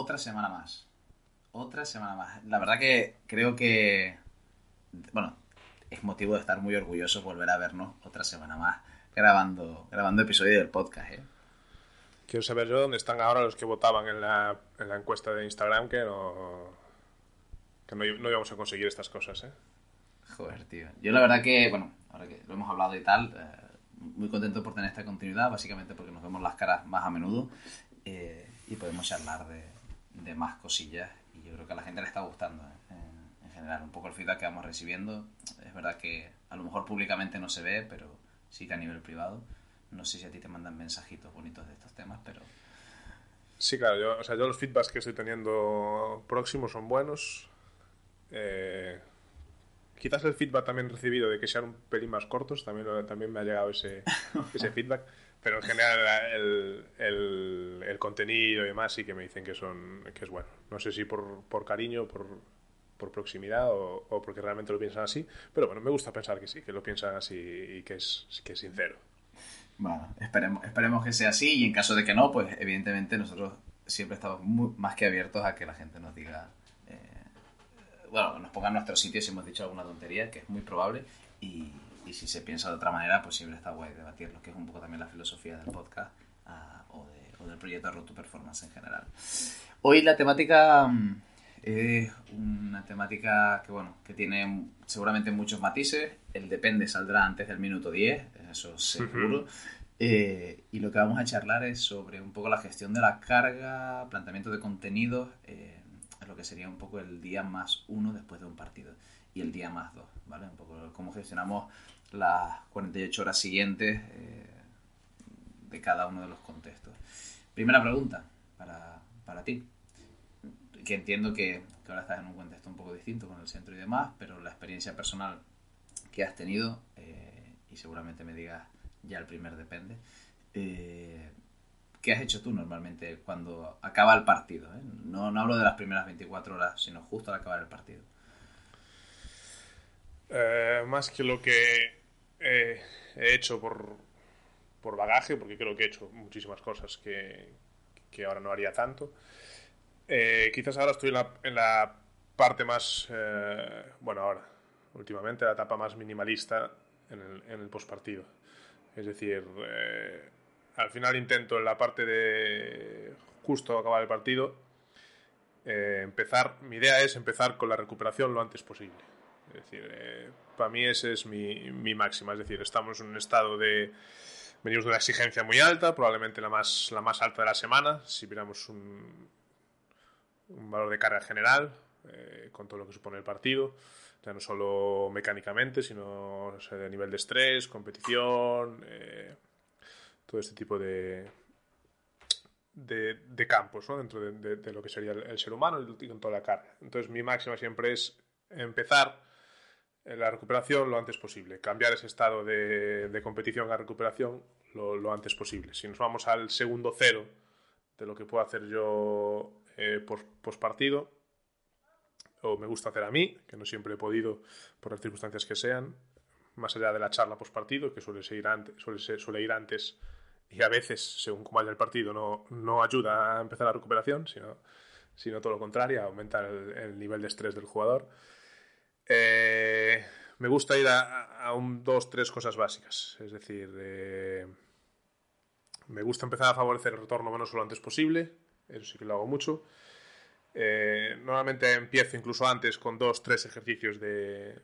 Otra semana más. Otra semana más. La verdad que creo que... Bueno, es motivo de estar muy orgulloso volver a vernos otra semana más grabando, grabando episodio del podcast, ¿eh? Quiero saber yo dónde están ahora los que votaban en la, en la encuesta de Instagram que no, que no, no íbamos a conseguir estas cosas, ¿eh? Joder, tío. Yo la verdad que, bueno, ahora que lo hemos hablado y tal, eh, muy contento por tener esta continuidad, básicamente porque nos vemos las caras más a menudo eh, y podemos charlar de, de, más cosillas y yo creo que a la gente le está gustando ¿eh? en, en, general. Un poco el feedback que vamos recibiendo. Es verdad que a lo mejor públicamente no se ve, pero sí que a nivel privado. No sé si a ti te mandan mensajitos bonitos de estos temas, pero... Sí, claro. Yo, o sea, yo los feedbacks que estoy teniendo próximos son buenos. Eh, quizás el feedback también recibido de que sean un pelín más cortos, también, también me ha llegado ese, ese feedback. Pero en general el, el, contenido y demás sí que me dicen que, son, que es bueno. No sé si por, por cariño, por, por proximidad o, o, porque realmente lo piensan así. Pero bueno, me gusta pensar que sí, que lo piensan así y que es, que es sincero. Bueno, esperemos, esperemos que sea así y en caso de que no, pues evidentemente nosotros siempre estamos muy, más que abiertos a que la gente nos diga, eh, bueno, nos ponga en nuestro sitio si hemos dicho alguna tontería, que es muy probable, y, y, si se piensa de otra manera, pues siempre está guay debatirlo, que es un poco también la filosofía del podcast uh, o, de, o, del proyecto Road to Performance en general. Hoy la temática es una temática que, bueno, que tiene seguramente muchos matices, el depende saldrá antes del minuto 10, eso seguro. Uh -huh. eh, y lo que vamos a charlar es sobre un poco la gestión de la carga, planteamiento de contenidos, eh, lo que sería un poco el día más uno después de un partido y el día más dos, ¿vale? Un poco cómo gestionamos las 48 horas siguientes eh, de cada uno de los contextos. Primera pregunta para, para ti, que entiendo que, ahora estás en un contexto un poco distinto con el centro y demás, pero la experiencia personal que has tenido eh, y seguramente me digas ya el primer depende. Eh, ¿Qué has hecho tú normalmente cuando acaba el partido? No, no, hablo de las primeras 24 horas, sino justo al acabar el partido. Más que lo que he hecho por, por bagaje, porque creo que he hecho muchísimas cosas que, que ahora no haría tanto. Eh, quizás ahora estoy en la, en la parte más, bueno, ahora, últimamente, la etapa más minimalista en el, en el postpartido. Es decir, eh, al final intento en la parte de justo acabar el partido, eh, empezar, mi idea es empezar con la recuperación lo antes posible. Es decir, eh, para mí esa es mi, mi, máxima. Es decir, estamos en un estado de... Venimos de una exigencia muy alta, probablemente la más, la más alta de la semana, si miramos un, un valor de carga general, eh, con todo lo que supone el partido ya no solo mecánicamente, sino o sea, a nivel de estrés, competición, eh, todo este tipo de, de, de campos ¿no? dentro de, lo que sería el, el, ser humano y con toda la carga. Entonces mi máxima siempre es empezar la recuperación lo antes posible, cambiar ese estado de, competición a recuperación lo, lo, antes posible. Si nos vamos al segundo cero de lo que puedo hacer yo eh, post, partido, o me gusta hacer a mí, que no siempre he podido por las circunstancias que sean, más allá de la charla post partido, que suele, ser antes, suele, ser, suele ir antes y a veces, según cómo vaya el partido, no, no ayuda a empezar la recuperación, sino, sino todo lo contrario, aumenta el, el nivel de estrés del jugador. Eh, me gusta ir a, un, dos, tres cosas básicas, es decir, eh, me gusta empezar a favorecer el retorno menos lo antes posible, eso sí que lo hago mucho. Eh, normalmente empiezo incluso antes con dos, tres ejercicios de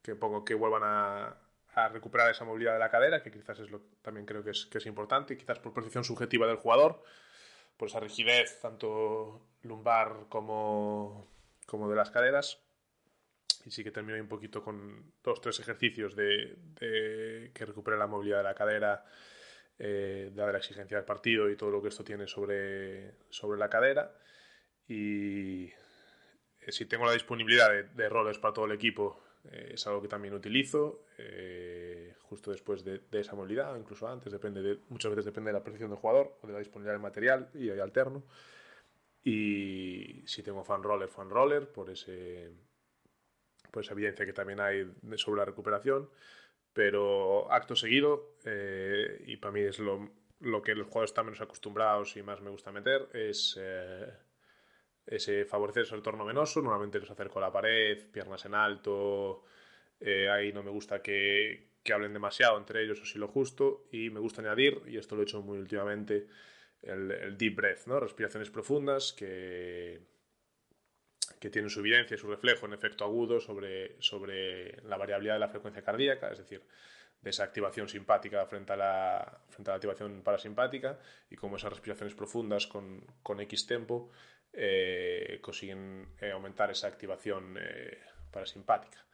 que pongo que vuelvan a, a, recuperar esa movilidad de la cadera, que quizás es lo también creo que es, que es importante, quizás por percepción subjetiva del jugador, por esa rigidez tanto lumbar como, como de las caderas. Y sí que termino un poquito con dos, tres ejercicios de, de que recupere la movilidad de la cadera, eh, dada la exigencia del partido y todo lo que esto tiene sobre, sobre la cadera. Y eh, si tengo la disponibilidad de, roles para todo el equipo, eh, es algo que también utilizo. Eh, justo después de, esa movilidad, incluso antes, depende de, muchas veces depende de la precisión del jugador o de la disponibilidad del material y hay alterno. Y si tengo fan roller, fan roller, por, ese, por esa evidencia que también hay sobre la recuperación. Pero acto seguido, y para mí es lo, lo que los jugadores están menos acostumbrados y más me gusta meter, es ese favorecer ese retorno venoso, normalmente los acerco a la pared, piernas en alto, eh, ahí no me gusta que, que, hablen demasiado entre ellos o si lo justo, y me gusta añadir, y esto lo he hecho muy últimamente, el, deep breath, ¿no? respiraciones profundas que, que tienen su evidencia y su reflejo en efecto agudo sobre, sobre la variabilidad de la frecuencia cardíaca, es decir, de esa activación simpática frente a la, frente a la activación parasimpática y como esas respiraciones profundas con, con X tempo eh, consiguen eh, aumentar esa activación eh, parasimpática.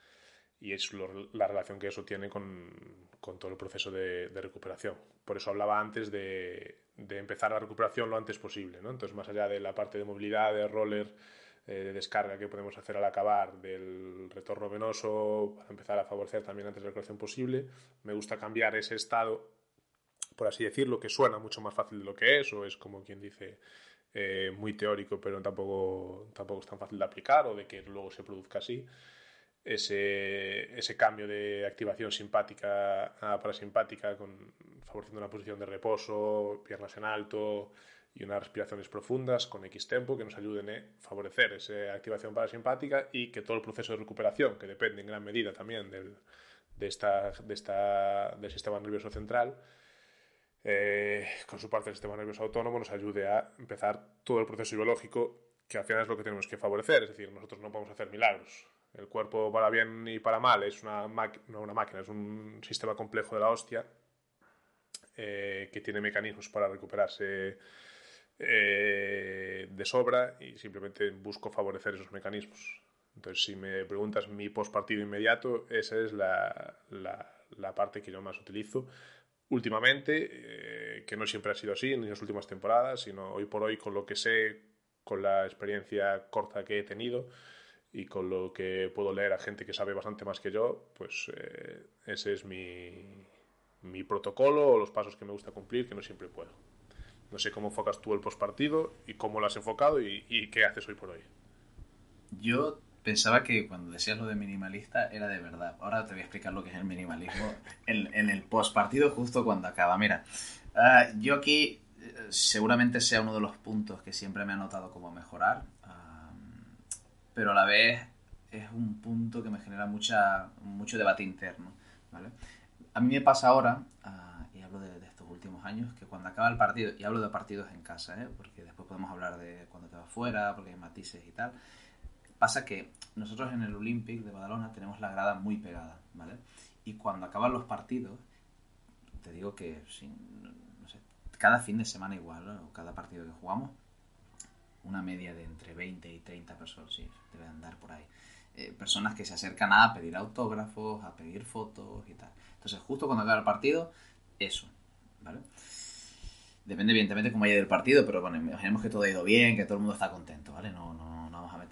Y es la relación que eso tiene con, con todo el proceso de, recuperación. Por eso hablaba antes de, de, empezar la recuperación lo antes posible. ¿no? Entonces, más allá de la parte de movilidad, de roller, de descarga que podemos hacer al acabar, del retorno venoso, para empezar a favorecer también antes de la recuperación posible, me gusta cambiar ese estado, por así decirlo, que suena mucho más fácil de lo que es, o es como quien dice eh, muy teórico, pero tampoco, tampoco es tan fácil de aplicar o de que luego se produzca así. Ese, ese cambio de activación simpática a parasimpática, con, favoreciendo una posición de reposo, piernas en alto y unas respiraciones profundas con X tempo que nos ayuden a favorecer esa activación parasimpática y que todo el proceso de recuperación, que depende en gran medida también del, de esta, de esta, del sistema nervioso central, eh, con su parte del sistema nervioso autónomo, nos ayude a empezar todo el proceso biológico, que al final es lo que tenemos que favorecer. Es decir, nosotros no podemos hacer milagros. El cuerpo para bien y para mal es una, no una máquina, es un sistema complejo de la hostia eh, que tiene mecanismos para recuperarse eh, de sobra y simplemente busco favorecer esos mecanismos. Entonces, si me preguntas mi postpartido inmediato, esa es la, la, parte que yo más utilizo últimamente, eh, que no siempre ha sido así en las últimas temporadas, sino hoy por hoy con lo que sé, con la experiencia corta que he tenido y con lo que puedo leer a gente que sabe bastante más que yo, pues eh, ese es mi, mi protocolo o los pasos que me gusta cumplir, que no siempre puedo. No sé cómo enfocas tú el postpartido y cómo lo has enfocado y, qué haces hoy por hoy. Yo pensaba que cuando decías lo de minimalista era de verdad. Ahora te voy a explicar lo que es el minimalismo en, en el postpartido justo cuando acaba. Mira, ah, yo aquí eh, seguramente sea uno de los puntos que siempre me ha notado como mejorar, pero a la vez es un punto que me genera mucha, mucho debate interno. ¿vale? A mí me pasa ahora, ah, y hablo de, últimos años, que cuando acaba el partido, y hablo de partidos en casa, ¿eh? porque después podemos hablar de cuando te vas fuera, porque hay matices y tal, Pasa que nosotros en el Olympic de Badalona tenemos la grada muy pegada, ¿vale? Y cuando acaban los partidos, te digo que no sé, cada fin de semana igual, o cada partido que jugamos, una media de entre 20 y 30 personas, sí, debe andar por ahí. Eh, personas que se acercan a pedir autógrafos, a pedir fotos y tal. Entonces, justo cuando acaba el partido, eso, ¿vale? Depende evidentemente cómo haya ido el partido, pero bueno, imaginemos que todo ha ido bien, que todo el mundo está contento, ¿vale? No, no,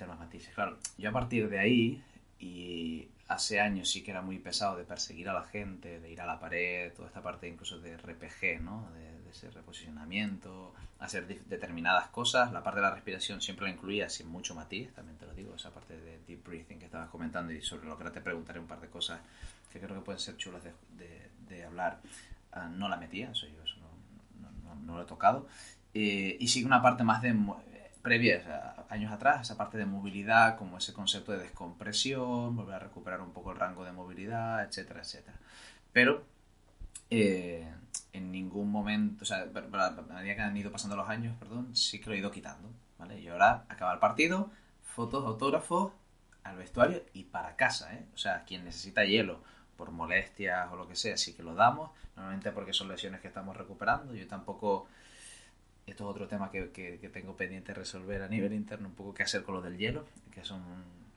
más matices. Claro, yo a partir de ahí, y hace años sí que era muy pesado de perseguir a la gente, de ir a la pared, toda esta parte incluso de RPG, ¿no? De, ese reposicionamiento, hacer determinadas cosas. La parte de la respiración siempre la incluía sin mucho matiz, también te lo digo, esa parte de deep breathing que estabas comentando y sobre lo que ahora te preguntaré un par de cosas que creo que pueden ser chulas de, de, hablar. No la metía, eso no, lo he tocado. Eh, y sigue una parte más de previas, años atrás, esa parte de movilidad, como ese concepto de descompresión, volver a recuperar un poco el rango de movilidad, etcétera, etcétera. Pero eh, en ningún momento, o sea, a medida que han ido pasando los años, perdón, sí que lo he ido quitando, ¿vale? Y ahora acaba el partido, fotos, autógrafos, al vestuario y para casa, ¿eh? O sea, quien necesita hielo por molestias o lo que sea, sí que lo damos, normalmente porque son lesiones que estamos recuperando, yo tampoco esto es otro tema que, que, tengo pendiente resolver a nivel interno, un poco qué hacer con lo del hielo, que es un,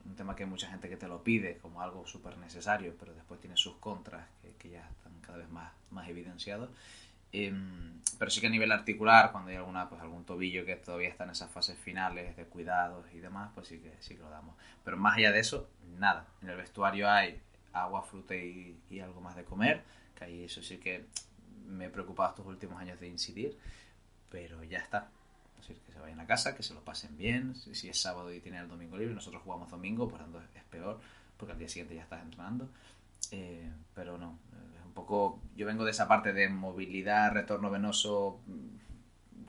un tema que hay mucha gente que te lo pide como algo súper necesario, pero después tiene sus contras que, que, ya están cada vez más, más evidenciados. Em, pero sí que a nivel articular, cuando hay alguna, pues algún tobillo que todavía está en esas fases finales de cuidados y demás, pues sí que sí que lo damos. Pero más allá de eso, nada. En el vestuario hay agua, fruta y, y algo más de comer, que ahí eso sí que me he preocupado estos últimos años de incidir, pero ya está. Es decir, que se vayan a casa, que se lo pasen bien. Si, es sábado y tienen el domingo libre, nosotros jugamos domingo, por tanto es peor, porque al día siguiente ya estás entrenando. Eh, pero no, es un poco. Yo vengo de esa parte de movilidad, retorno venoso,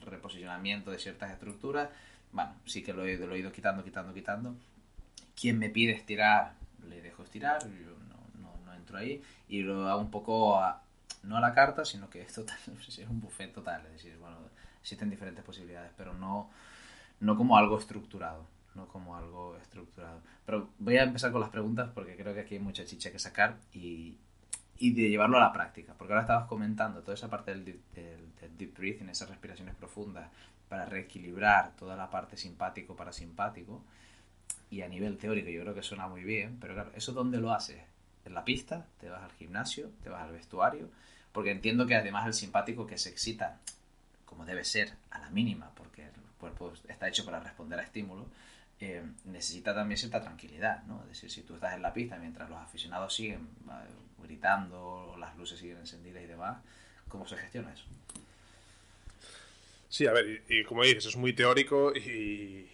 reposicionamiento de ciertas estructuras. Bueno, sí que lo he, lo he ido quitando, quitando, quitando. Quien me pide estirar, le dejo estirar, yo ahí. Y lo hago un poco a- no a la carta, sino que es total, es un buffet total. Es decir, bueno, existen diferentes posibilidades, pero no, no como algo estructurado. No como algo estructurado. Pero voy a empezar con las preguntas porque creo que aquí hay mucha chicha que sacar y, y de llevarlo a la práctica. Porque ahora estabas comentando toda esa parte del deep, del, del deep breathing, esas respiraciones profundas para reequilibrar toda la parte simpático parasimpático. Y a nivel teórico yo creo que suena muy bien, pero claro, ¿eso dónde lo haces? ¿En la pista? ¿Te vas al gimnasio? ¿Te vas al vestuario? Porque entiendo que además el simpático que se excita, como debe ser, a la mínima, porque el cuerpo está hecho para responder a estímulos, eh, necesita también cierta tranquilidad, ¿no? Es decir, si tú estás en la pista mientras los aficionados siguen gritando, las luces siguen encendidas y demás, ¿cómo se gestiona eso? Sí, a ver, y, y como dices, es muy teórico y,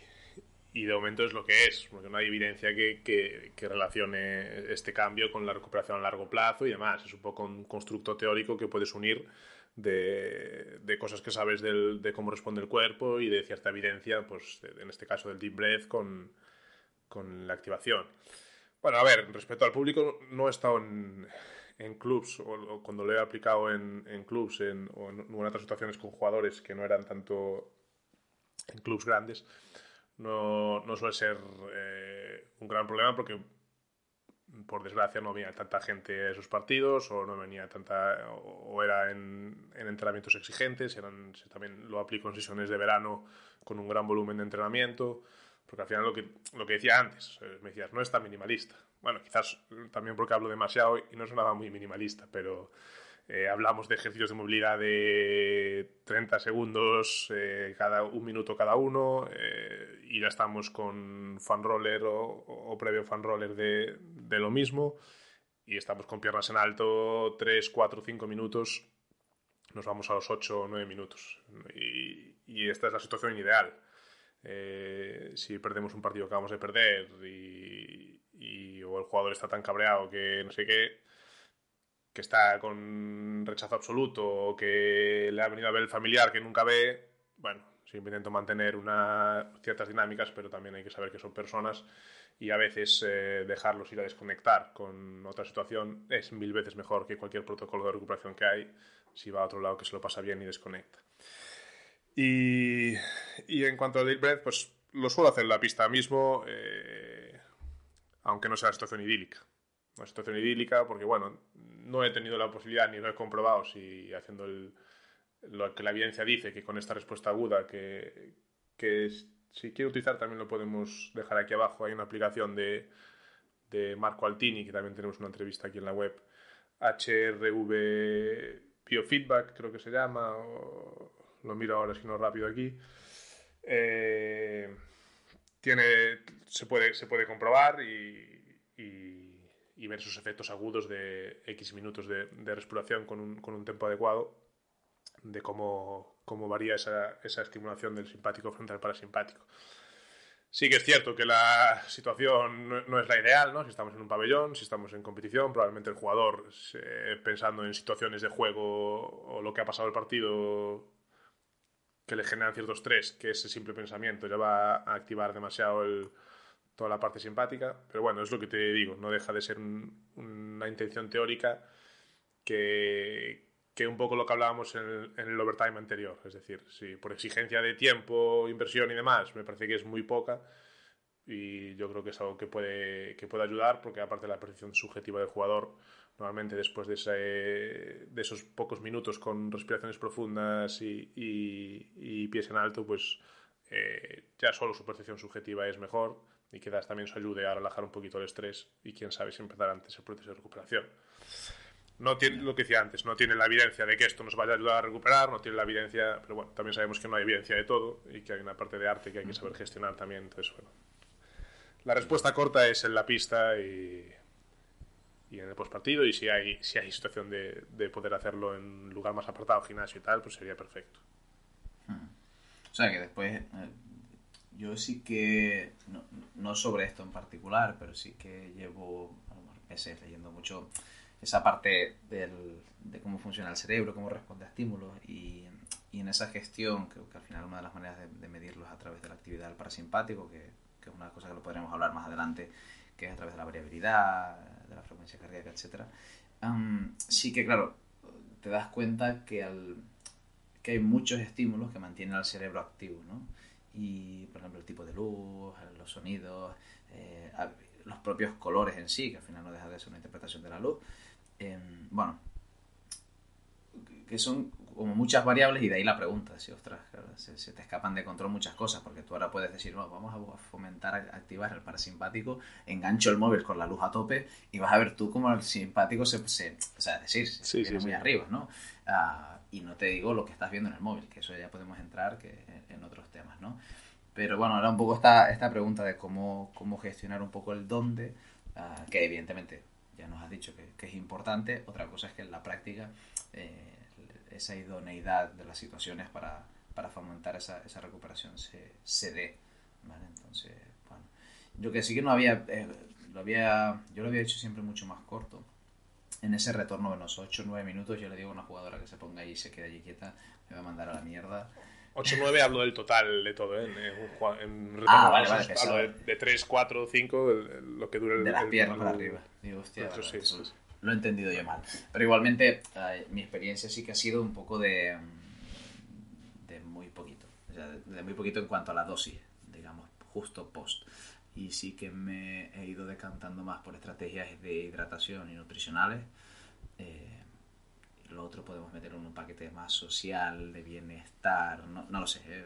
y de momento es lo que es, porque no hay evidencia que, que- que relacione este cambio con la recuperación a largo plazo y demás. Es un poco un constructo teórico que puedes unir de, de cosas que sabes del- de cómo responde el cuerpo y de cierta evidencia, pues en este caso del deep breath con, con la activación. Bueno, a ver, respecto al público, no he estado en, en clubs, o, o cuando lo he aplicado en, en clubs en, o en, en otras situaciones con jugadores que no eran tanto en clubs grandes, no, no suele ser eh, un gran problema porque por desgracia no venía tanta gente a esos partidos o no venía tanta o era en, en entrenamientos exigentes eran también lo aplico en sesiones de verano con un gran volumen de entrenamiento porque al final lo que, lo que decía antes eh, me decías no es tan minimalista bueno quizás también porque hablo demasiado y no sonaba muy minimalista pero eh, hablamos de ejercicios de movilidad de 30 segundos, eh, cada un minuto cada uno, eh, y ya estamos con fan roller o, o previo fan roller de, de lo mismo, y estamos con piernas en alto 3, 4, 5 minutos, nos vamos a los 8 o 9 minutos. Y, y esta es la situación ideal. Eh, si perdemos un partido que acabamos de perder y, y- o el jugador está tan cabreado que no sé qué, que está con rechazo absoluto o que le ha venido a ver el familiar que nunca ve, bueno, siempre intento mantener una, ciertas dinámicas, pero también hay que saber que son personas y a veces eh, dejarlos ir a desconectar con otra situación es mil veces mejor que cualquier protocolo de recuperación que hay si va a otro lado que se lo pasa bien y desconecta. Y, y en cuanto al deep breath, pues lo suelo hacer en la pista mismo, eh, aunque no sea situación idílica una situación idílica, porque bueno, no he tenido la posibilidad ni lo he comprobado si haciendo lo que la evidencia dice, que con esta respuesta aguda, que, que si quiere utilizar también lo podemos dejar aquí abajo, hay una aplicación de, de Marco Altini, que también tenemos una entrevista aquí en la web, HRV Biofeedback creo que se llama, lo miro ahora si no rápido aquí. Eh, tiene, se, puede, se puede comprobar y- y ver sus efectos agudos de X minutos de, respiración con un, con un tempo adecuado, de cómo, cómo varía esa, esa estimulación del simpático frente al parasimpático. Sí que es cierto que la situación no, no es la ideal, ¿no? Si estamos en un pabellón, si estamos en competición, probablemente el jugador, pensando en situaciones de juego o lo que ha pasado el partido, que le generan cierto estrés, que ese simple pensamiento ya va a activar demasiado el- toda la parte simpática. Pero bueno, es lo que te digo, no deja de ser un- una intención teórica que, que un poco lo que hablábamos en el, en el overtime anterior. Es decir, si por exigencia de tiempo, inversión y demás, me parece que es muy poca. Y yo creo que es algo que puede, que puede ayudar, porque aparte de la percepción subjetiva del jugador, normalmente después de, esos pocos minutos con respiraciones profundas y pies en alto, pues eh, ya solo su percepción subjetiva es mejor y quizás también eso ayude a relajar un poquito el estrés y quién sabe si empezar antes el proceso de recuperación. no tiene lo que decía antes, no tiene la evidencia de que esto nos vaya a ayudar a recuperar, no tiene la evidencia, pero bueno, también sabemos que no hay evidencia de todo y que hay una parte de arte que hay que saber gestionar también, entonces bueno. La respuesta corta es en la pista y, y en el postpartido y si hay, si hay situación de, de poder hacerlo en un lugar más apartado, gimnasio y tal, pues sería perfecto. O sea que después, eh, yo sí que, no, no sobre esto en particular, pero sí que llevo meses leyendo mucho esa parte del, de cómo funciona el cerebro, cómo responde a estímulos y, y en esa gestión, creo que al final una de las maneras de, de medirlo es a través de la actividad del parasimpático, que, que, es una cosa que lo podremos hablar más adelante, que es a través de la variabilidad, de la frecuencia cardíaca, etc. Um, sí que, claro, te das cuenta que, al, que hay muchos estímulos que mantienen al cerebro activo, ¿no? Y, por ejemplo, el tipo de luz, los sonidos, eh, los propios colores en sí, que al final no deja de ser una interpretación de la luz, eh, bueno, que son como muchas variables y de ahí la pregunta, si ostras, claro, se, se, te escapan de control muchas cosas, porque tú ahora puedes decir, no, vamos a fomentar, activar el parasimpático, engancho el móvil con la luz a tope y vas a ver tú cómo el simpático se, se o sea, decir, se, Sí, viene sí, muy sí. arriba, ¿no? Ah, y no te digo lo que estás viendo en el móvil, que eso ya podemos entrar que en otros temas, ¿no? Pero bueno, ahora un poco esta, esta pregunta de cómo, cómo gestionar un poco el dónde, ah, que evidentemente ya nos has dicho que, que es importante, otra cosa es que en la práctica eh, esa idoneidad de las situaciones para, para fomentar esa, esa recuperación se, se dé, ¿vale? Entonces, bueno, yo que sí que no había, eh, lo había, yo lo había hecho siempre mucho más corto. En ese retorno de unos 8 o 9 minutos, yo le digo a una jugadora que se ponga ahí y se quede allí quieta, me va a mandar a la mierda. 8-9 hablo del total de todo, ¿eh? En, en retorno, Ah, vale, vale, hablo de, de 3, 4, 5, el- el- lo que dure el de las piernas para arriba. Digo, hostia, vale, sí, eso sí. lo he entendido yo mal. Pero igualmente, eh, mi experiencia sí que ha sido un poco de, mm, de muy poquito. O sea, de, de muy poquito en cuanto a la dosis, digamos, justo post. Y sí que me he ido decantando más por estrategias de hidratación y nutricionales. Eh, lo otro podemos meterlo en un paquete más social, de bienestar, no, no lo sé, eh,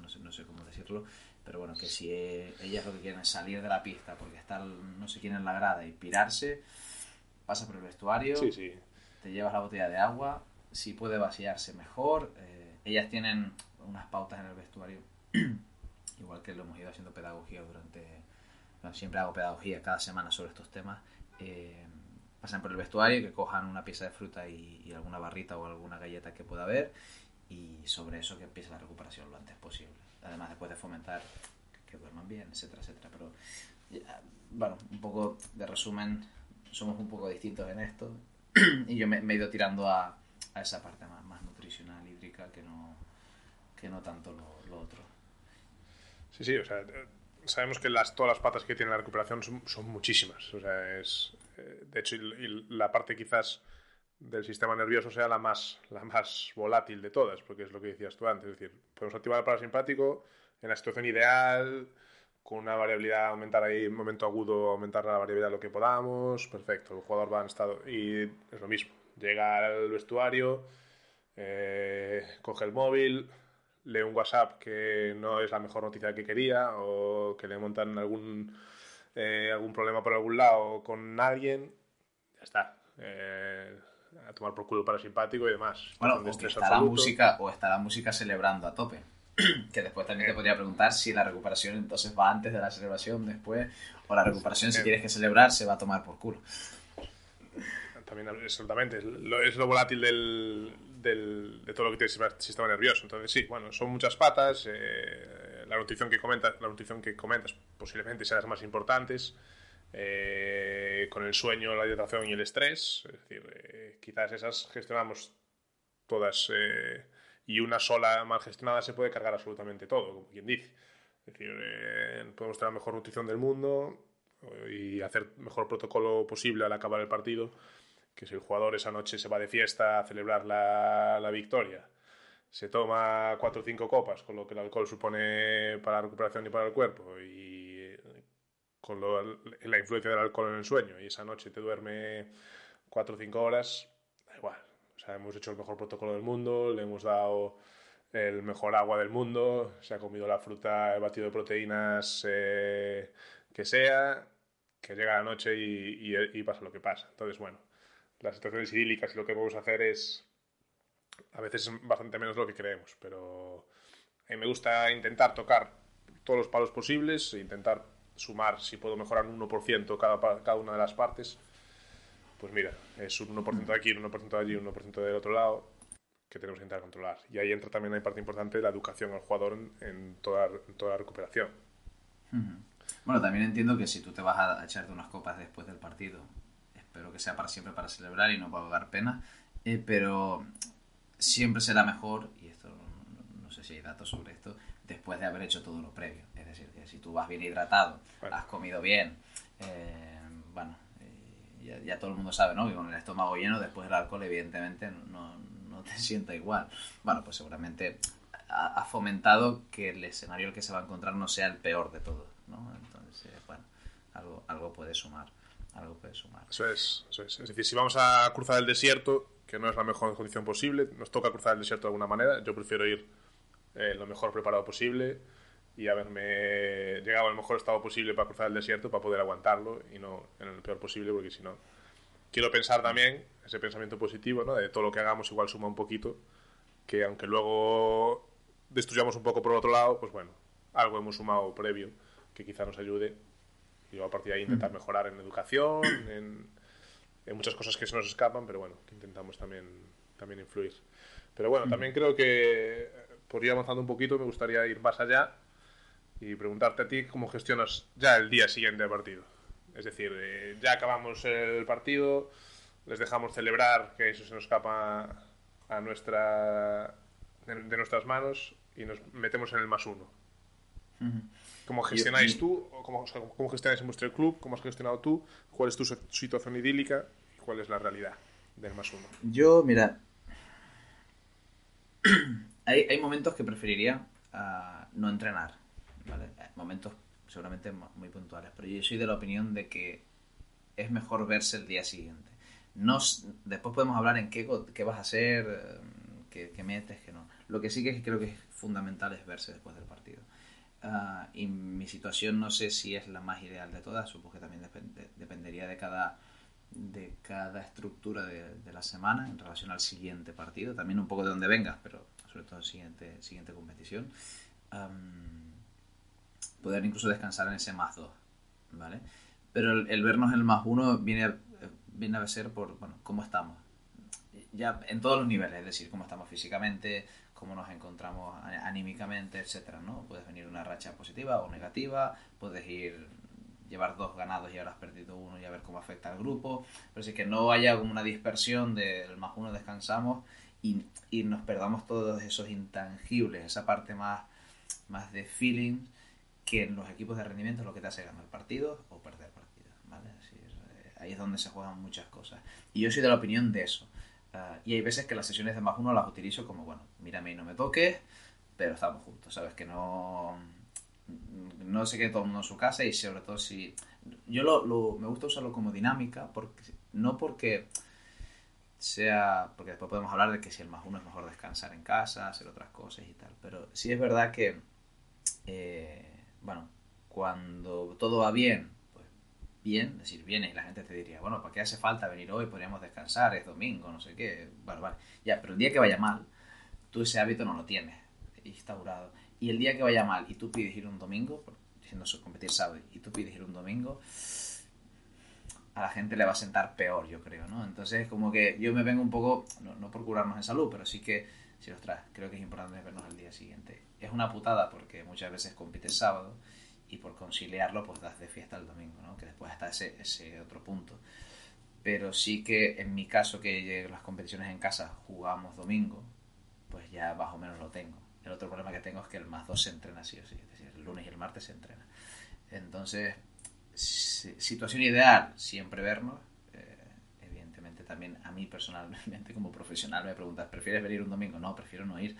no sé, no sé cómo decirlo, pero bueno, que si eh, ellas lo que quieren es salir de la pista porque están no sé quién en la grada y pirarse, pasa por el vestuario, Sí, sí. te llevas la botella de agua, si puede vaciarse mejor, eh, ellas tienen unas pautas en el vestuario, igual que lo hemos ido haciendo pedagogía durante, bueno, siempre hago pedagogía cada semana sobre estos temas, eh, pasan por el vestuario, que cojan una pieza de fruta y, y alguna barrita o alguna galleta que pueda haber y sobre eso que empiece la recuperación lo antes posible. Además, después de fomentar que, duerman bien, etcétera, etcétera. Pero, bueno, un poco de resumen, somos un poco distintos en esto y yo me, me he ido tirando a, a esa parte más, más nutricional, hídrica, que no, que no tanto lo, lo otro. Sí, sí, o sea, sabemos que las, todas las patas que tiene la recuperación son, son muchísimas. O sea, es. eh, de hecho, y, y la parte quizás del sistema nervioso sea la más, la más volátil de todas, porque es lo que decías tú antes. Es decir, podemos activar el parasimpático en la situación ideal, con una variabilidad, aumentar ahí en momento agudo, aumentar la variabilidad lo que podamos. Perfecto, el jugador va en estado. Y es lo mismo. Llega al vestuario, eh, coge el móvil, lee un WhatsApp que no es la mejor noticia que quería o que le montan algún, eh, algún problema por algún lado con alguien, ya está. Eh, a tomar por culo parasimpático y demás. Bueno, o está la música, o está la música celebrando a tope. que después también te podría preguntar si la recuperación entonces va antes de la celebración, después, o la recuperación si Eh. tienes que celebrar se va a tomar por culo. También, absolutamente. Es lo, es lo volátil del, del- de todo lo que tiene el sistema nervioso. Entonces, sí, bueno, son muchas patas. eh, la nutrición que comentas, la nutrición que comentas posiblemente sea las más importantes. eh, con el sueño, la hidratación y el estrés. Es decir, eh, quizás esas gestionamos todas eh, y una sola mal gestionada se puede cargar absolutamente todo, como quien dice. Es decir, eh, podemos tener la mejor nutrición del mundo eh, y hacer mejor protocolo posible al acabar el partido, que si el jugador esa noche se va de fiesta a celebrar la, la victoria, se toma cuatro o cinco copas, con lo que el alcohol supone para la recuperación y para el cuerpo, y eh, con lo- la influencia del alcohol en el sueño, y esa noche te duerme cuatro o cinco horas, da igual. O sea, hemos hecho el mejor protocolo del mundo, le hemos dado el mejor agua del mundo, se ha comido la fruta, el batido de proteínas eh, que sea, que llega la noche y, y- y pasa lo que pasa. Entonces, bueno, las situaciones idílicas y lo que podemos hacer es a veces bastante menos de lo que creemos, pero a mí me gusta intentar tocar todos los palos posibles e intentar sumar, si puedo mejorar un 1% cada, cada una de las partes, pues mira, es un 1% de aquí, un 1% de allí, un 1% del otro lado, que tenemos que intentar controlar. Y ahí entra también la parte importante de la educación al jugador en, toda, toda, la recuperación. Bueno, también entiendo que si tú te vas a echarte unas copas después del partido, espero que sea para siempre para celebrar y no para dar pena, eh, pero siempre será mejor, y esto no, sé si hay datos sobre esto, después de haber hecho todo lo previo. Es decir, que si tú vas bien hidratado, has comido bien, eh, bueno, eh, ya, todo el mundo sabe, ¿no? Que con el estómago lleno, después del alcohol, evidentemente, no, no te sienta igual. Bueno, pues seguramente ha, fomentado que el escenario el que se va a encontrar no sea el peor de todos, ¿no? Entonces, bueno, algo, algo puede sumar. Algo puede sumar. Eso es, eso es. Es decir, si vamos a cruzar el desierto, que no es la mejor condición posible. Nos toca cruzar el desierto de alguna manera. Yo prefiero ir eh, lo mejor preparado posible y haberme llegado al mejor estado posible para cruzar el desierto, para poder aguantarlo y no en el peor posible, porque si no. Quiero pensar también, ese pensamiento positivo, ¿no? de todo lo que hagamos igual suma un poquito, que aunque luego destruyamos un poco por otro lado, pues bueno, algo hemos sumado previo que quizá nos ayude y a partir de ahí intentar mm. mejorar en educación, en, hay muchas cosas que se nos escapan, pero bueno, que intentamos también, también influir. Pero bueno, también creo que por ir avanzando un poquito me gustaría ir más allá y preguntarte a ti cómo gestionas ya el día siguiente del partido. Es decir, eh, ya acabamos el partido, les dejamos celebrar que eso se nos escapa a nuestra, de, nuestras manos y nos metemos en el más uno. ¿Cómo gestionáis tú? ¿Cómo, ¿Cómo gestionáis en vuestro club? ¿Cómo has gestionado tú? ¿Cuál es tu situación idílica? ¿Cuál es la realidad del más uno? Yo, mira, hay, hay momentos que preferiría uh, no entrenar, ¿vale? Momentos seguramente muy puntuales, pero yo soy de la opinión de que es mejor verse el día siguiente. No, después podemos hablar en qué, qué vas a hacer, eh, qué, qué metes, qué no. Lo que sí que creo que es fundamental es verse después del partido. Ah, y mi situación no sé si es la más ideal de todas, supongo que también dependería de cada, de cada estructura de, la semana en relación al siguiente partido, también un poco de dónde vengas, pero sobre todo siguiente, siguiente competición. poder incluso descansar en ese más 2, ¿vale? Pero el, vernos en el más 1 viene, viene a ser por, bueno, cómo estamos. Ya en todos los niveles, es decir, cómo estamos físicamente, cómo nos encontramos anímicamente, etcétera, ¿no? Puedes venir una racha positiva o negativa, puedes ir llevar dos ganados y ahora has perdido uno y a ver cómo afecta al grupo, pero si que no haya una dispersión del más uno descansamos y, y, nos perdamos todos esos intangibles, esa parte más, más de feeling que en los equipos de rendimiento es lo que te hace ganar partidos o perder partidos, ¿vale? Eh, ahí es donde se juegan muchas cosas. Y yo soy de la opinión de eso. Ah, y hay veces que las sesiones de más uno las utilizo como, bueno, mírame y no me toques, pero estamos juntos, ¿sabes? Que no, no sé qué todo el mundo en su casa y sobre todo si... Yo lo, me gusta usarlo como dinámica, porque, no porque sea... Porque después podemos hablar de que si el más uno es mejor descansar en casa, hacer otras cosas y tal, pero sí es verdad que, eh, bueno, cuando todo va bien, bien, es decir, vienes y la gente te diría, bueno, ¿para qué hace falta venir hoy? Podríamos descansar, es domingo, no sé qué. Bueno, vale. Ya, pero el día que vaya mal, tú ese hábito no lo tienes instaurado. Y el día que vaya mal y tú pides ir un domingo, diciendo competir sábado, y tú pides ir un domingo, a la gente le va a sentar peor, yo creo, ¿no? Entonces, como que yo me vengo un poco, no, no por curarnos en salud, pero sí que, si los traes, creo que es importante vernos el día siguiente. Es una putada porque muchas veces compites sábado y por conciliarlo pues das de fiesta el domingo, ¿no? que después está ese, ese otro punto. Pero sí que en mi caso que las competiciones en casa jugamos domingo, pues ya más o menos lo tengo. El otro problema que tengo es que el más dos se entrena sí o sí, es decir, el lunes y el martes se entrena. Entonces, situación ideal, siempre vernos. Eh, evidentemente también a mí personalmente como profesional me preguntas, ¿prefieres venir un domingo? No, prefiero no ir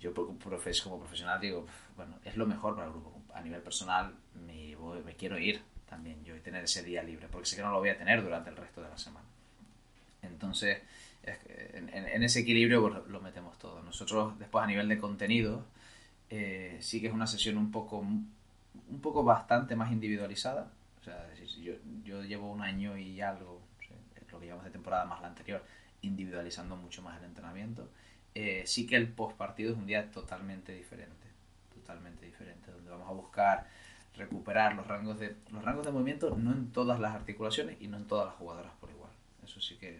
yo como profesional digo, bueno, es lo mejor para el grupo. A nivel personal me, me quiero ir también yo y tener ese día libre, porque sé que no lo voy a tener durante el resto de la semana. Entonces, en, ese equilibrio pues, lo metemos todo. Nosotros después a nivel de contenido, eh, sí que es una sesión un poco, un poco bastante más individualizada. O sea, yo, llevo un año y algo, lo que llevamos de temporada más la anterior, individualizando mucho más el entrenamiento. Eh, sí que el post partido es un día totalmente diferente, totalmente diferente, vamos a buscar recuperar los rangos de los rangos de movimiento no en todas las articulaciones y no en todas las jugadoras por igual. Eso sí que